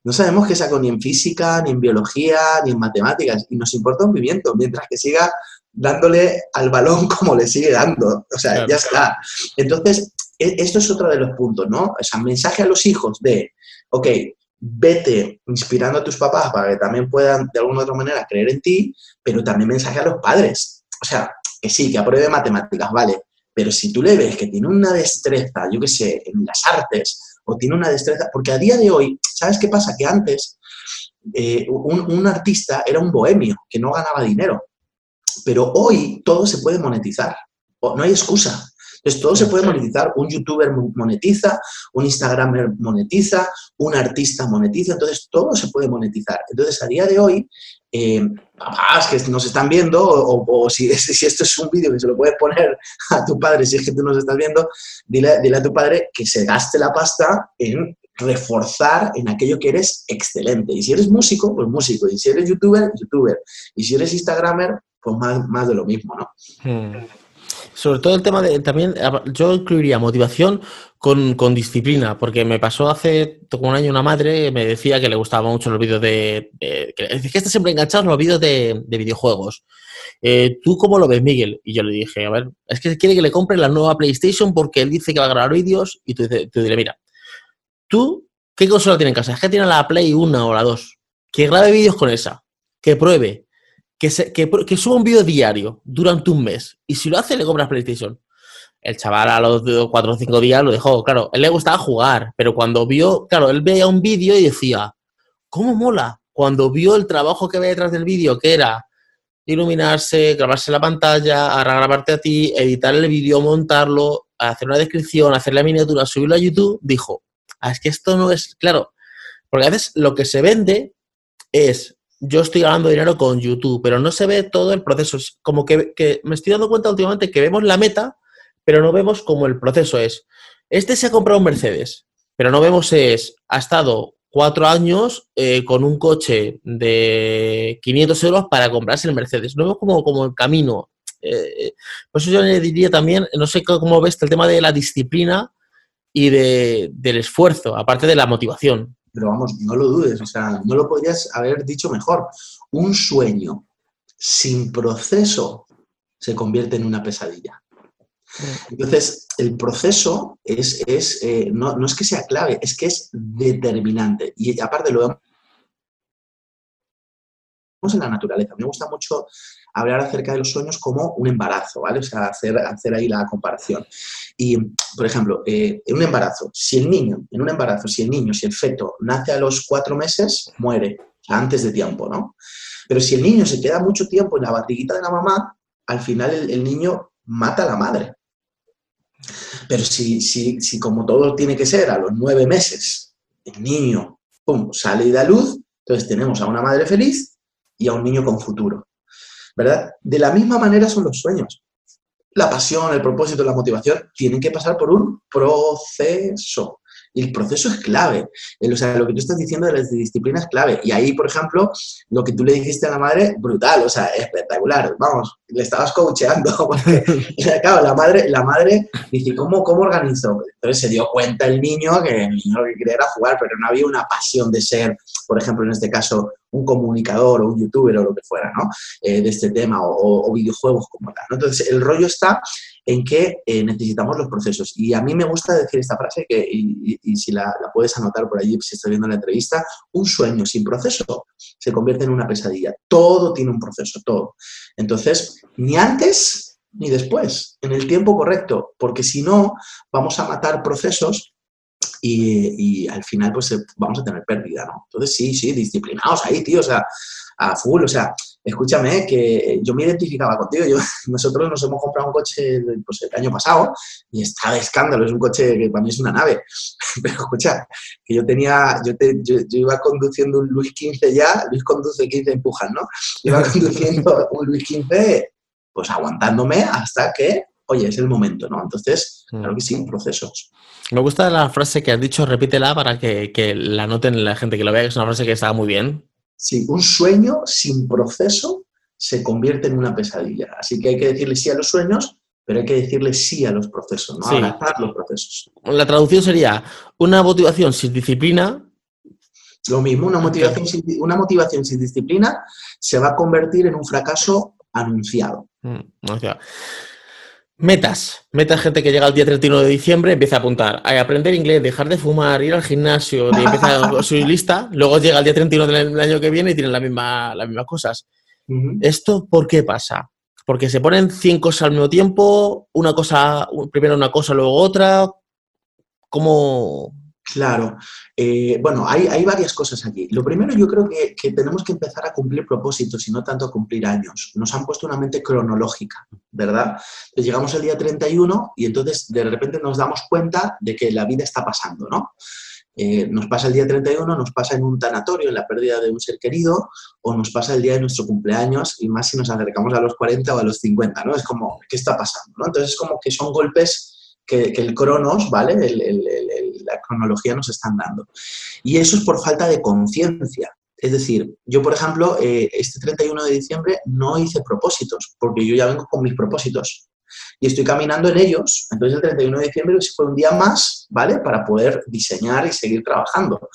No sabemos qué saco ni en física, ni en biología, ni en matemáticas, y nos importa un pimiento, mientras que siga dándole al balón como le sigue dando. O sea, ya está. Entonces, e, esto es otro de los puntos, ¿no? O sea, mensaje a los hijos de, ok, vete inspirando a tus papás para que también puedan de alguna u otra manera creer en ti, pero también mensaje a los padres. O sea, que sí, que apruebe matemáticas, vale, pero si tú le ves que tiene una destreza, yo qué sé, en las artes, o tiene una destreza, porque a día de hoy, ¿sabes qué pasa? Que antes eh, un, artista era un bohemio que no ganaba dinero, pero hoy todo se puede monetizar, no hay excusa. Entonces, todo se puede monetizar. Un youtuber monetiza, un instagramer monetiza, un artista monetiza. Entonces, todo se puede monetizar. Entonces, a día de hoy, eh, papás que nos están viendo, o, si, si, esto es un vídeo que se lo puedes poner a tu padre, si es que tú nos estás viendo, dile, dile a tu padre que se gaste la pasta en reforzar en aquello que eres excelente. Y si eres músico, pues músico. Y si eres youtuber, youtuber. Y si eres instagramer, pues más, más de lo mismo, ¿no? Hmm. Sobre todo el tema de también, yo incluiría motivación con, disciplina, porque me pasó hace como un año una madre, me decía que le gustaban mucho los vídeos de, que, que está siempre enganchado los vídeos de, videojuegos. Eh, ¿Tú cómo lo ves, Miguel? Y yo le dije, a ver, es que quiere que le compre la nueva PlayStation porque él dice que va a grabar vídeos y tú, tú diré, mira, ¿tú qué consola tiene en casa? Es que tiene la Play 1 o la 2. Que grabe vídeos con esa, que pruebe, que, suba un vídeo diario durante un mes y si lo hace le compras PlayStation. El chaval a los 4 o 5 días lo dejó. Claro, él le gustaba jugar, pero cuando vio, claro, él veía un vídeo y decía, ¿cómo mola? Cuando vio el trabajo que había detrás del vídeo, que era iluminarse, grabarse la pantalla, grabarte a ti, editar el vídeo, montarlo, hacer una descripción, hacer la miniatura, subirlo a YouTube, dijo, ah, es que esto no es, claro, porque a veces lo que se vende es yo estoy ganando dinero con YouTube, pero no se ve todo el proceso. Es como que, me estoy dando cuenta últimamente que vemos la meta, pero no vemos cómo el proceso es. este se ha comprado un Mercedes, pero no vemos es, ha estado cuatro años eh, con un coche de 500 euros para comprarse el Mercedes. No vemos como, como el camino. Eh, por eso yo le diría también, no sé cómo ves el tema de la disciplina y de, del esfuerzo, aparte de la motivación. Pero vamos, no lo dudes, o sea, no lo podrías haber dicho mejor. Un sueño sin proceso se convierte en una pesadilla. Entonces, el proceso es, es eh, no, no, es que sea clave, es que es determinante. Y aparte lo vemos en la naturaleza. Me gusta mucho hablar acerca de los sueños como un embarazo, ¿vale? O sea, hacer, ahí la comparación. Y, por ejemplo, eh, en un embarazo, si el niño, en un embarazo, si el niño, si el feto nace a los cuatro meses, muere antes de tiempo, ¿no? Pero si el niño se queda mucho tiempo en la barriguita de la mamá, al final el, el niño mata a la madre. Pero si, si, si, como todo tiene que ser, a los nueve meses, el niño pum, sale y da luz, entonces tenemos a una madre feliz y a un niño con futuro. De la misma manera son los sueños. La pasión, el propósito, la motivación tienen que pasar por un proceso. Y el proceso es clave. O sea, lo que tú estás diciendo de la disciplina es clave. Y ahí, por ejemplo, lo que tú le dijiste a la madre, brutal, o sea, espectacular. Vamos, le estabas coacheando. Claro, la madre, la madre dice, ¿cómo, ¿cómo organizó? Entonces se dio cuenta el niño que el que quería era jugar, pero no había una pasión de ser, por ejemplo, en este caso, un comunicador o un youtuber o lo que fuera, ¿no? Eh, de este tema o, videojuegos como tal. Entonces, el rollo está en que eh, necesitamos los procesos. Y a mí me gusta decir esta frase, que, y si la, la, puedes anotar por allí, si estás viendo la entrevista, un sueño sin proceso se convierte en una pesadilla. Todo tiene un proceso, todo. Entonces, ni antes ni después, en el tiempo correcto, porque si no, vamos a matar procesos y, y, al final pues vamos a tener pérdida, ¿no? Entonces sí, sí, disciplinados ahí, tío, o sea, a full, o sea, escúchame, que yo me identificaba contigo, yo, nosotros nos hemos comprado un coche pues, el año pasado y está de escándalo, es un coche que para mí es una nave, pero escucha, que yo tenía, yo, te, yo, yo iba conduciendo un Luis XV ya, Luis conduce 15 empujan, ¿no? Iba conduciendo un Luis XV pues aguantándome hasta que, oye, es el momento, ¿no? Entonces, claro que sí, procesos. Me gusta la frase que has dicho, repítela para que, que la noten la gente que lo vea, que es una frase que está muy bien. Sí, un sueño sin proceso se convierte en una pesadilla. Así que hay que decirle sí a los sueños, pero hay que decirle sí a los procesos, ¿no? Sí. Adaptar los procesos. La traducción sería una motivación sin disciplina. Lo mismo, una motivación, sin, una motivación sin disciplina se va a convertir en un fracaso anunciado. Mm, o sea, metas. Metas, gente que llega el día 31 de diciembre, empieza a apuntar a aprender inglés, dejar de fumar, ir al gimnasio, y empieza su lista. Luego llega el día 31 del año que viene y tienen la misma, las mismas cosas. Uh -huh. ¿Esto por qué pasa? Porque se ponen 100 cosas al mismo tiempo, una cosa, primero una cosa, luego otra. ¿Cómo, Claro. Eh, bueno, hay, varias cosas aquí. Lo primero, yo creo que, tenemos que empezar a cumplir propósitos y no tanto a cumplir años. Nos han puesto una mente cronológica, ¿verdad? Llegamos el día 31 y entonces de repente nos damos cuenta de que la vida está pasando, ¿no? Eh, nos pasa el día 31, nos pasa en un tanatorio, en la pérdida de un ser querido, o nos pasa el día de nuestro cumpleaños, y más si nos acercamos a los 40 o a los 50, ¿no? Es como, ¿qué está pasando? ¿no? Entonces, como que son golpes que, el cronos, ¿vale? El, la cronología nos están dando. Y eso es por falta de conciencia. Es decir, yo, por ejemplo, eh, este 31 de diciembre no hice propósitos, porque yo ya vengo con mis propósitos y estoy caminando en ellos. Entonces el 31 de diciembre fue un día más, ¿vale? Para poder diseñar y seguir trabajando.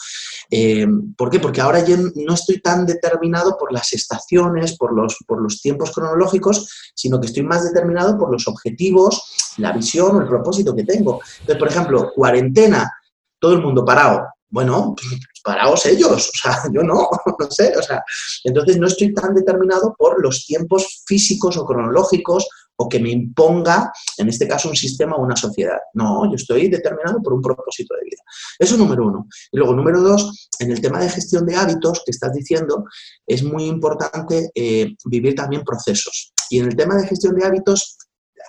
Eh, ¿Por qué? Porque ahora yo no estoy tan determinado por las estaciones, por los, por los tiempos cronológicos, sino que estoy más determinado por los objetivos, la visión o el propósito que tengo. Entonces, por ejemplo, cuarentena, todo el mundo parado. Bueno, pues, paraos ellos, o sea, yo no, no sé, o sea, entonces no estoy tan determinado por los tiempos físicos o cronológicos o que me imponga, en este caso, un sistema o una sociedad. No, yo estoy determinado por un propósito de vida. Eso número uno. Y luego, número dos, en el tema de gestión de hábitos que estás diciendo, es muy importante eh, vivir también procesos. Y en el tema de gestión de hábitos,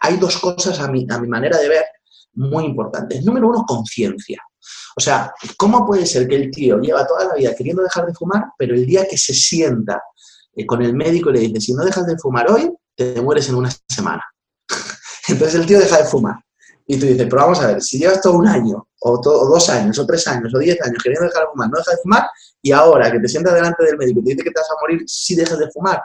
hay dos cosas a mi, a mi manera de ver muy importantes. Número uno, conciencia. O sea, ¿cómo puede ser que el tío lleva toda la vida queriendo dejar de fumar, pero el día que se sienta eh, con el médico y le dice, si no dejas de fumar hoy, te mueres en una semana. Entonces el tío deja de fumar. Y tú dices, pero vamos a ver, si llevas todo un año, o, dos años, o tres años, o diez años queriendo dejar de fumar, no dejas de fumar, y ahora que te sientas delante del médico y te dice que te vas a morir si dejas de fumar.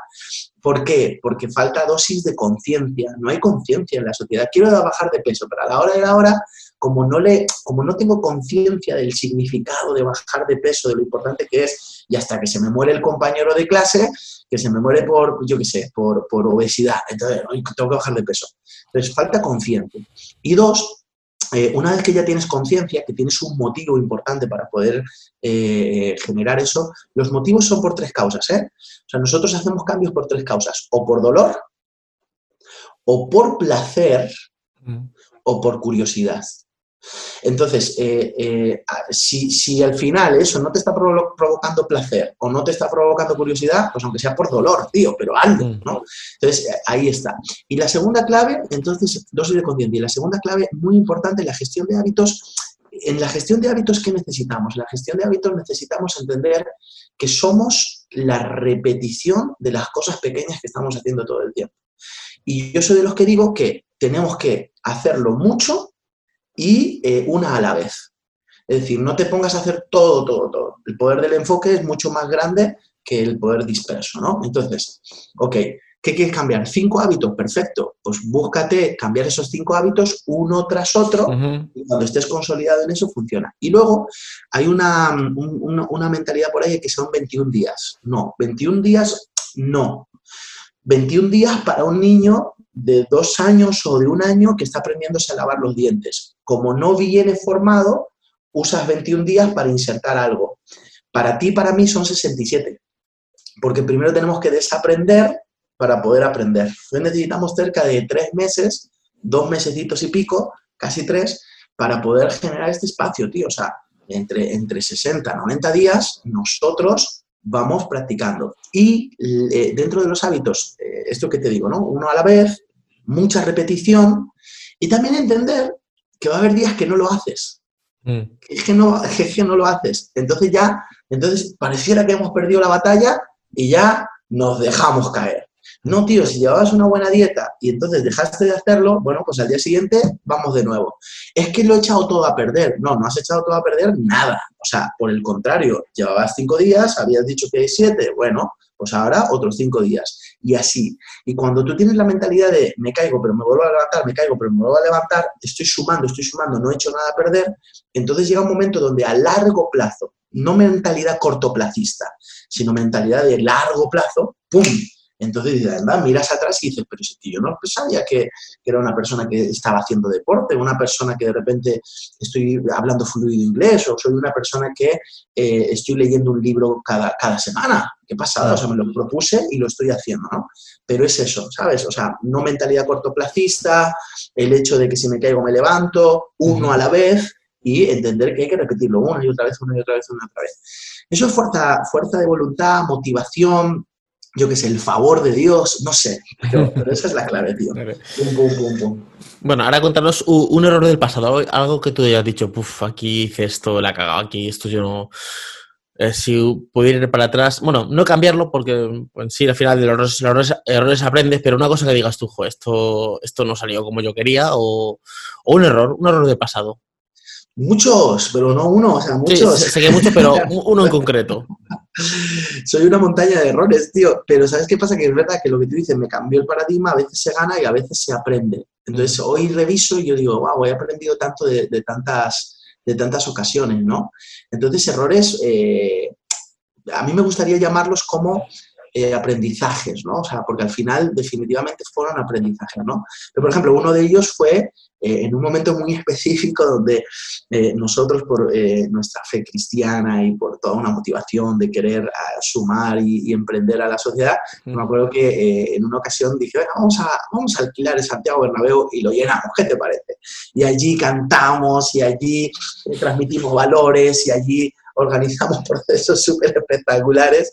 ¿Por qué? Porque falta dosis de conciencia. No hay conciencia en la sociedad. Quiero bajar de peso, pero a la hora de la hora, como no, le, como no tengo conciencia del significado de bajar de peso, de lo importante que es, y hasta que se me muere el compañero de clase, que se me muere por, yo qué sé, por, por obesidad. Entonces, tengo que bajar de peso. Entonces, falta conciencia. Y dos, eh, una vez que ya tienes conciencia, que tienes un motivo importante para poder eh, generar eso, los motivos son por tres causas. ¿eh? O sea, nosotros hacemos cambios por tres causas, o por dolor, o por placer, mm. o por curiosidad. Entonces, eh, eh, si, al final eso no te está provocando placer o no te está provocando curiosidad, pues aunque sea por dolor, tío, pero algo, mm. ¿no? Entonces, eh, ahí está. Y la segunda clave, entonces, dosis de conciencia. Y la segunda clave, muy importante, la gestión de hábitos. En la gestión de hábitos, ¿qué necesitamos? En la gestión de hábitos necesitamos entender que somos la repetición de las cosas pequeñas que estamos haciendo todo el tiempo. Y yo soy de los que digo que tenemos que hacerlo mucho y eh, una a la vez. Es decir, no te pongas a hacer todo, todo, todo. El poder del enfoque es mucho más grande que el poder disperso, ¿no? Entonces, ok, ¿qué quieres cambiar? ¿Cinco hábitos? Perfecto. Pues búscate cambiar esos cinco hábitos uno tras otro y cuando estés consolidado en eso funciona. Y luego hay una, una mentalidad por ahí que son 21 días. No, 21 días no. 21 días para un niño de dos años o de un año que está aprendiéndose a lavar los dientes. Como no viene formado, usas 21 días para insertar algo. Para ti, para mí, son 67. Porque primero tenemos que desaprender para poder aprender. Entonces necesitamos cerca de tres meses, dos mesecitos y pico, casi tres, para poder generar este espacio, tío. O sea, entre, entre 60 y 90 días, nosotros vamos practicando. Y eh, dentro de los hábitos, eh, esto que te digo, ¿no? Uno a la vez, mucha repetición y también entender que va a haber días que no lo haces. Mm. Es, que no, es que no lo haces. Entonces ya, entonces pareciera que hemos perdido la batalla y ya nos dejamos caer. No, tío, si llevabas una buena dieta y entonces dejaste de hacerlo, bueno, pues al día siguiente vamos de nuevo. Es que lo he echado todo a perder. No, no has echado todo a perder nada. O sea, por el contrario, llevabas cinco días, habías dicho que hay siete, bueno, pues ahora otros cinco días. Y así. Y cuando tú tienes la mentalidad de me caigo, pero me vuelvo a levantar, me caigo, pero me vuelvo a levantar, estoy sumando, estoy sumando, no he hecho nada a perder, entonces llega un momento donde a largo plazo, no mentalidad cortoplacista, sino mentalidad de largo plazo, ¡pum! Entonces, además, miras atrás y dices, pero ese tío no sabía que, era una persona que estaba haciendo deporte, una persona que de repente estoy hablando fluido inglés o soy una persona que eh, estoy leyendo un libro cada, cada semana. ¿Qué pasa? O sea, me lo propuse y lo estoy haciendo, ¿no? Pero es eso, ¿sabes? O sea, no mentalidad cortoplacista, el hecho de que si me caigo me levanto, uno a la vez y entender que hay que repetirlo una y otra vez, una y otra vez, una y otra vez. Eso es fuerza, fuerza de voluntad, motivación, yo qué sé, el favor de Dios, no sé, pero, esa es la clave, tío. Bueno, ahora contanos un, error del pasado, algo que tú hayas dicho, puff, aquí hice esto, la he cagado, aquí esto yo no... Eh, si pudiera ir para atrás, bueno, no cambiarlo porque pues, sí, al final de los errores, aprendes, pero una cosa que digas tú, esto, esto no salió como yo quería o, o un error, un error del pasado. Muchos, pero no uno, o sea, muchos. Sí, sé que muchos, pero uno en concreto. Soy una montaña de errores, tío. Pero ¿sabes qué pasa? Que es verdad que lo que tú dices, me cambió el paradigma, a veces se gana y a veces se aprende. Entonces, mm. hoy reviso y yo digo, wow, he aprendido tanto de, tantas, de tantas ocasiones, ¿no? Entonces, errores, eh, a mí me gustaría llamarlos como eh, aprendizajes, ¿no? O sea, porque al final definitivamente fueron aprendizajes, ¿no? Pero, por ejemplo, uno de ellos fue eh, en un momento muy específico donde eh, nosotros por eh, nuestra fe cristiana y por toda una motivación de querer ah, sumar y, emprender a la sociedad, me acuerdo que en una ocasión dije, vamos, a, vamos a alquilar el Santiago Bernabéu y lo llenamos, ¿qué te parece? Y allí cantamos y allí transmitimos valores y allí organizamos procesos súper espectaculares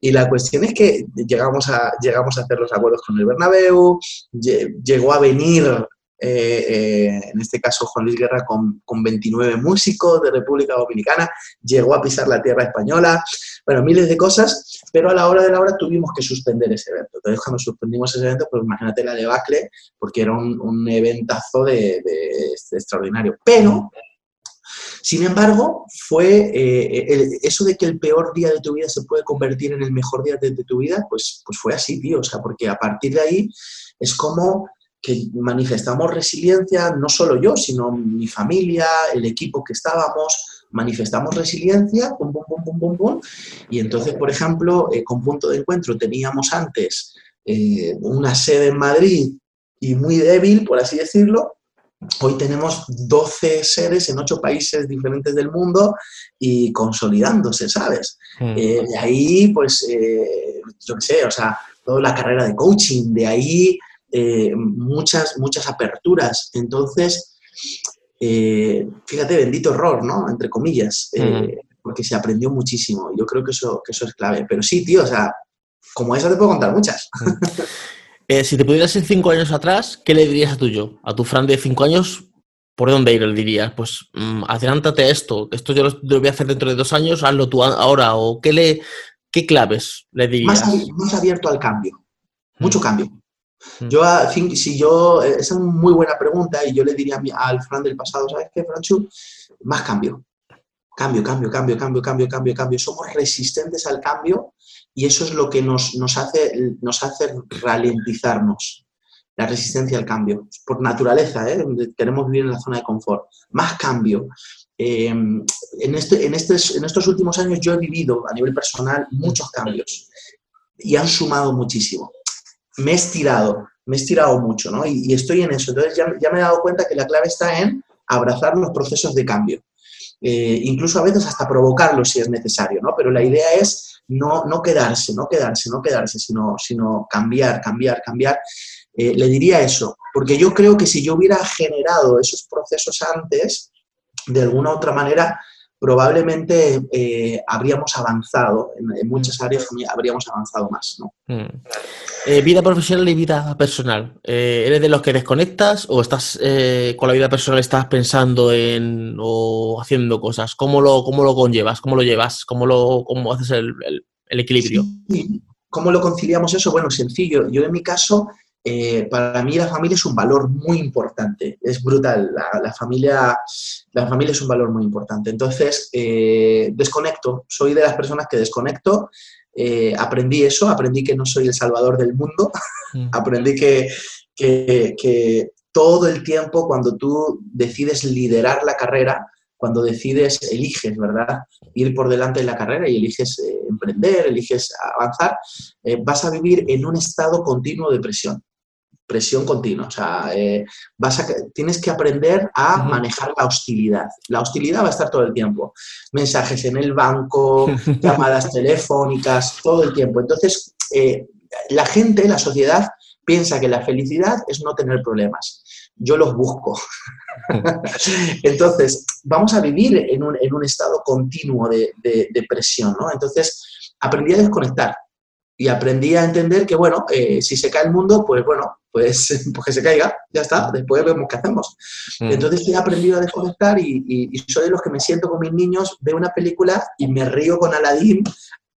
y la cuestión es que llegamos a, llegamos a hacer los acuerdos con el Bernabéu, llegó a venir eh, eh, en este caso Juan Luis Guerra con, con, 29 músicos de República Dominicana, llegó a pisar la tierra española, bueno, miles de cosas, pero a la hora de la hora tuvimos que suspender ese evento. Entonces, cuando suspendimos ese evento, pues imagínate la debacle, porque era un, un eventazo de, de, extraordinario. Pero sin embargo, fue eh, eso de que el peor día de tu vida se puede convertir en el mejor día de, de, tu vida, pues, pues fue así, tío. O sea, porque a partir de ahí es como que manifestamos resiliencia, no solo yo, sino mi familia, el equipo que estábamos, manifestamos resiliencia, pum, pum, pum, pum, pum, pum. Y entonces, por ejemplo, eh, con punto de encuentro teníamos antes eh, una sede en Madrid y muy débil, por así decirlo, Hoy tenemos 12 sedes en 8 países diferentes del mundo y consolidándose, ¿sabes? Mm. Eh, de ahí, pues, eh, yo qué sé, o sea, toda la carrera de coaching, de ahí eh, muchas, muchas aperturas. Entonces, fíjate, bendito error, ¿no? Entre comillas, mm. porque se aprendió muchísimo. Yo creo que eso, que eso es clave. Pero sí, tío, o sea, como esa te puedo contar muchas. Mm. Eh, si te pudieras ir cinco años atrás, ¿qué le dirías a tu yo? A tu Fran de cinco años, ¿por dónde ir? Le dirías, pues mmm, adelántate esto, esto yo lo, voy a hacer dentro de dos años, hazlo tú ahora, o ¿qué, le, qué claves le dirías? Más, más abierto al cambio, mucho mm. cambio. Yo, si yo, esa es una muy buena pregunta y yo le diría al Fran del pasado, ¿sabes qué, Franchu? Más cambio. Cambio, cambio, cambio, cambio, cambio, cambio, cambio. Somos resistentes al cambio y eso es lo que nos, nos, hace, nos hace ralentizarnos, la resistencia al cambio. Por naturaleza, ¿eh? queremos vivir en la zona de confort. Más cambio. Eh, en, este, en, este, en estos últimos años yo he vivido a nivel personal muchos cambios y han sumado muchísimo. Me he estirado, me he estirado mucho, ¿no? Y, estoy en eso. Entonces ya, ya, me he dado cuenta que la clave está en abrazar los procesos de cambio. Eh, incluso a veces hasta provocarlos si es necesario, ¿no? Pero la idea es no, no quedarse, no quedarse, no quedarse, sino, sino cambiar, cambiar, cambiar. Eh, le diría eso, porque yo creo que si yo hubiera generado esos procesos antes, de alguna u otra manera, probablemente eh, habríamos avanzado, en, en, muchas mm. áreas habríamos avanzado más. ¿no? Mm. Eh, vida profesional y vida personal. Eh, ¿Eres de los que desconectas o estás con la vida personal, estás pensando en o haciendo cosas? ¿Cómo lo, cómo lo conllevas? ¿Cómo lo llevas? ¿Cómo, lo, cómo haces el, el, el equilibrio? Sí. ¿Cómo lo conciliamos eso? Bueno, sencillo. Yo en mi caso eh, para mí la familia es un valor muy importante, es brutal, la, la, familia, la familia es un valor muy importante. Entonces, eh, desconecto, soy de las personas que desconecto, eh, aprendí eso, aprendí que no soy el salvador del mundo, mm. aprendí que, que, que, todo el tiempo cuando tú decides liderar la carrera, cuando decides, eliges, ¿verdad? Ir por delante de la carrera y eliges eh, emprender, eliges avanzar, eh, vas a vivir en un estado continuo de presión presión continua. O sea, eh, vas a, tienes que aprender a uh -huh. manejar la hostilidad. La hostilidad va a estar todo el tiempo. Mensajes en el banco, llamadas telefónicas, todo el tiempo. Entonces, eh, la gente, la sociedad, piensa que la felicidad es no tener problemas. Yo los busco. Entonces, vamos a vivir en un, en un estado continuo de, de, de presión, ¿no? Entonces, aprendí a desconectar y aprendí a entender que, bueno, eh, si se cae el mundo, pues bueno, pues, pues, que se caiga, ya está, después vemos qué hacemos. Mm. Entonces he aprendido a desconectar y, y, y, soy de los que me siento con mis niños, veo una película y me río con Aladdin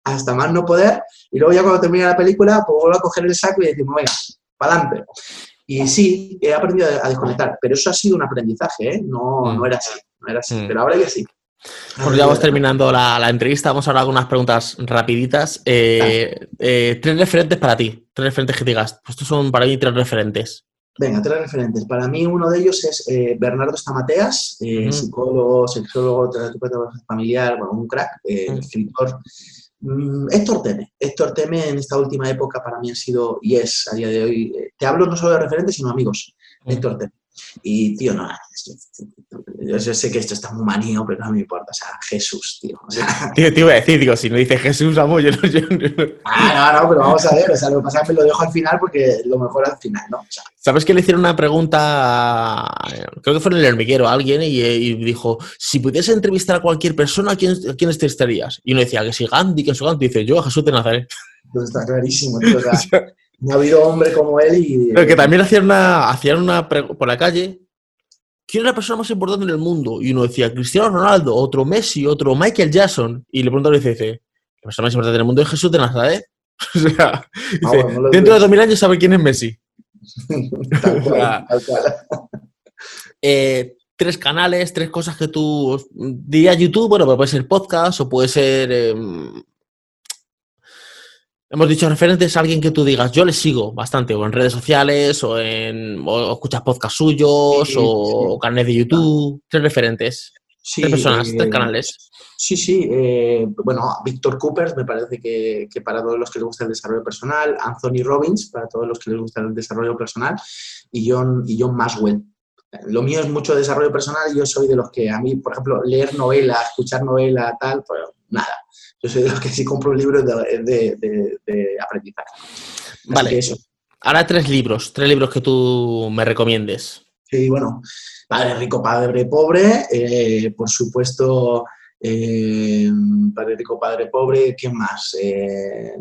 hasta más no poder, y luego ya cuando termina la película, pues vuelvo a coger el saco y decimos, venga, para adelante. Y sí, he aprendido a desconectar, pero eso ha sido un aprendizaje, ¿eh? no, mm. no era así, no era así, mm. pero ahora ya sí. Pues ya vamos terminando la, la, entrevista. Vamos a hablar con unas preguntas rapiditas. Eh, eh, tres referentes para ti. Tres referentes que digas. Pues estos son para mí tres referentes. Venga, tres referentes. Para mí uno de ellos es eh, Bernardo Stamateas, uh -huh. psicólogo, sexólogo, terapeuta familiar, bueno, un crack, uh -huh. escritor. Mm, Héctor Teme. Héctor Teme en esta última época para mí ha sido y es a día de hoy. Te hablo no solo de referentes, sino amigos. Uh -huh. Héctor Teme. Y, tío, no, yo sé que esto está muy manío, pero no me importa. O sea, Jesús, tío. O sea... Tío, te iba a decir, digo, si no dice Jesús, amo, yo no, yo no. Ah, no, no, pero vamos a ver. O sea, lo que pasa es que me lo dejo al final porque lo mejor al final, ¿no? O sea, ¿Sabes que le hicieron una pregunta, creo que fue en el hormiguero, a alguien, y, y, dijo, si pudiese entrevistar a cualquier persona, ¿a quién, a quién entrevistarías? Y uno decía, que si Gandhi, que si Gandhi, dice, yo a Jesús de Nazaret. Pues está clarísimo, tío. O sea, No ha habido hombre como él y... Pero que también hacían una, hacían una por la calle. ¿Quién es la persona más importante en el mundo? Y uno decía Cristiano Ronaldo, otro Messi, otro Michael Jackson. Y le preguntaron y dice, la persona más importante en el mundo es Jesús de Nazaret. o sea, ah, dentro de dos mil años sabe quién es Messi. tal cual, tal cual. Eh, tres canales, tres cosas que tú dirías YouTube, bueno, puede ser podcast o puede ser... Em, hemos dicho referentes a alguien que tú digas, yo le sigo bastante, o en redes sociales, o en o escuchas podcast suyos, o, canales de YouTube, tres referentes. tres personas, tres eh, canales. Sí, sí. Eh, bueno, Víctor Coopers me parece que, que, para todos los que les gusta el desarrollo personal, Anthony Robbins para todos los que les gusta el desarrollo personal y John, y John Maswell lo mío es mucho desarrollo personal y yo soy de los que a mí, por ejemplo, leer novela, escuchar novela, tal, pues nada. Yo soy de los que sí compro un libro de, de, aprendizaje. vale. Eso. Ahora tres libros, tres libros que tú me recomiendes. Sí, bueno, Padre Rico, Padre Pobre, eh, por supuesto, eh, Padre Rico, Padre Pobre, ¿qué más? Eh,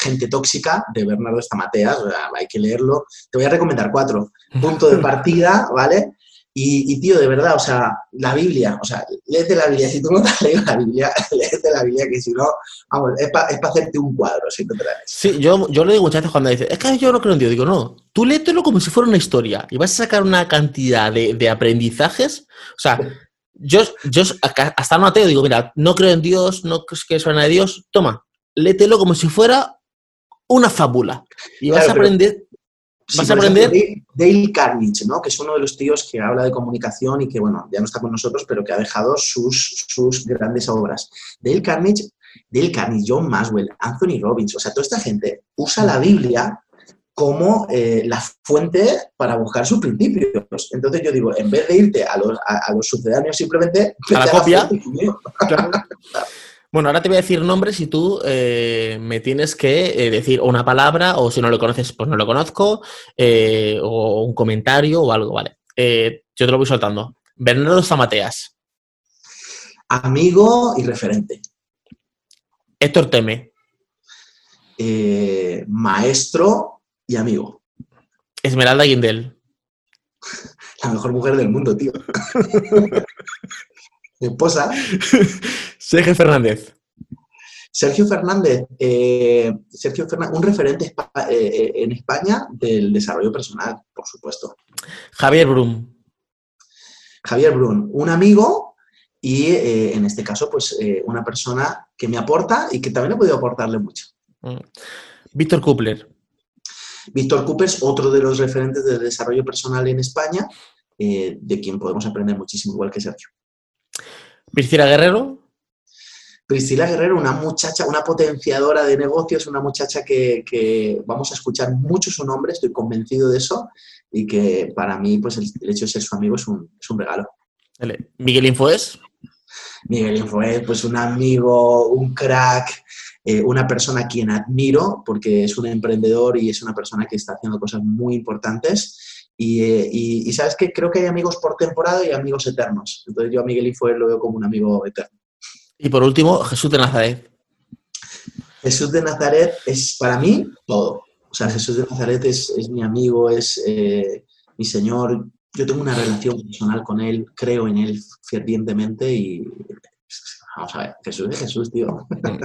Gente Tóxica, de Bernardo Estamateas, hay que leerlo. Te voy a recomendar cuatro. Punto de partida, ¿vale? Y, tío, de verdad, o sea, la Biblia, o sea, léete la Biblia. Si tú no te has leído la Biblia, léete la Biblia, que si no, vamos, es para hacerte un cuadro, si te Sí, yo, yo le digo muchas veces cuando dice, es que yo no creo en Dios, digo, no, tú léetelo como si fuera una historia y vas a sacar una cantidad de, de aprendizajes, o sea, yo, yo hasta no ateo digo, mira, no creo en Dios, no crees que suena de Dios, toma, léetelo como si fuera una fábula. Y vas a aprender. Vas a aprender. Dale Carnage, ¿no? Que es uno de los tíos que habla de comunicación y que, bueno, ya no está con nosotros, pero que ha dejado sus, sus grandes obras. Dale Carnage, Dale Carnage, John Maswell, Anthony Robbins, o sea, toda esta gente usa la Biblia como eh, la fuente para buscar sus principios. Entonces yo digo, en vez de irte a los, a, los sucedáneos simplemente... A la copia. Bueno, ahora te voy a decir nombres y tú eh, me tienes que eh, decir una palabra o si no lo conoces, pues no lo conozco, o un comentario o algo, ¿vale? yo te lo voy soltando. Bernardo Zamateas. Amigo y referente. Héctor Teme. maestro y amigo. Esmeralda Guindel. La mejor mujer del mundo, tío. Mi esposa. Sergio Fernández. Sergio Fernández, eh, Sergio Fernández, un referente eh, eh, en España del desarrollo personal, por supuesto. Javier Brum. Javier Brum, un amigo y en este caso, pues una persona que me aporta y que también he podido aportarle mucho. Mm. Víctor Kupler. Víctor Coopers, otro de los referentes de desarrollo personal en España, de quien podemos aprender muchísimo, igual que Sergio. Priscila Guerrero. Priscila Guerrero, una muchacha, una potenciadora de negocios, una muchacha que, vamos a escuchar mucho su nombre, estoy convencido de eso, y que para mí, pues el, hecho de ser su amigo es un, regalo. Miguel Infoes. Miguel Infoes, pues un amigo, un crack, eh, una persona a quien admiro porque es un emprendedor y es una persona que está haciendo cosas muy importantes. Y, eh, sabes que creo que hay amigos por temporada y amigos eternos. Entonces yo a Miguel Infoer lo veo como un amigo eterno. Y por último, Jesús de Nazaret. Jesús de Nazaret es para mí todo. O sea, Jesús de Nazaret es, mi amigo, es eh, mi Señor. Yo tengo una relación personal con Él, creo en Él fervientemente y vamos a ver, Jesús es Jesús, tío. Mm.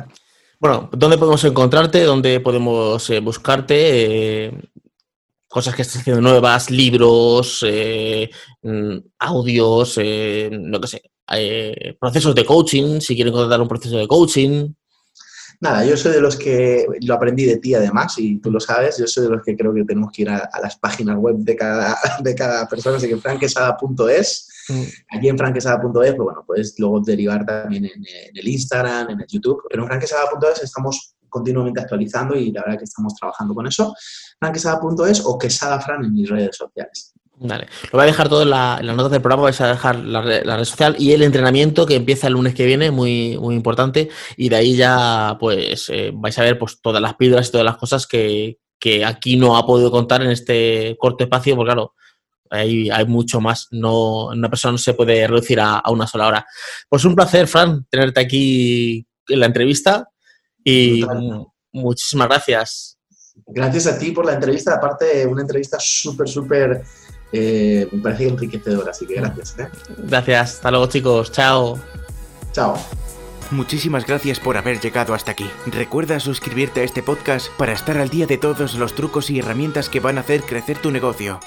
Bueno, ¿dónde podemos encontrarte? ¿Dónde podemos eh, buscarte? Eh, cosas que estás haciendo nuevas, libros, eh, mm, audios, no que sé, procesos de coaching, si quieren contratar un proceso de coaching. Nada, yo soy de los que lo aprendí de ti además, y tú lo sabes, yo soy de los que creo que tenemos que ir a, las páginas web de cada, de cada persona, así que franquesada.es Mm. Aquí en franquesada.es, pues bueno, puedes luego derivar también en, el Instagram, en el YouTube, pero en franquesada.es estamos continuamente actualizando y la verdad que estamos trabajando con eso. Franquesada.es o quesadafran en mis redes sociales. Vale. Lo voy a dejar todo en, la, las notas del programa, vais a dejar la, red social y el entrenamiento que empieza el lunes que viene, muy, muy importante, y de ahí ya pues eh, vais a ver pues todas las píldoras y todas las cosas que, que aquí no ha podido contar en este corto espacio, porque claro, hay, hay mucho más. No, una persona no se puede reducir a, una sola hora. Pues un placer, Fran, tenerte aquí en la entrevista y muchísimas gracias. Gracias a ti por la entrevista, aparte una entrevista súper, súper, eh, me parece enriquecedora, así que gracias. ¿eh? Gracias, hasta luego chicos, chao. Chao. Muchísimas gracias por haber llegado hasta aquí. Recuerda suscribirte a este podcast para estar al día de todos los trucos y herramientas que van a hacer crecer tu negocio.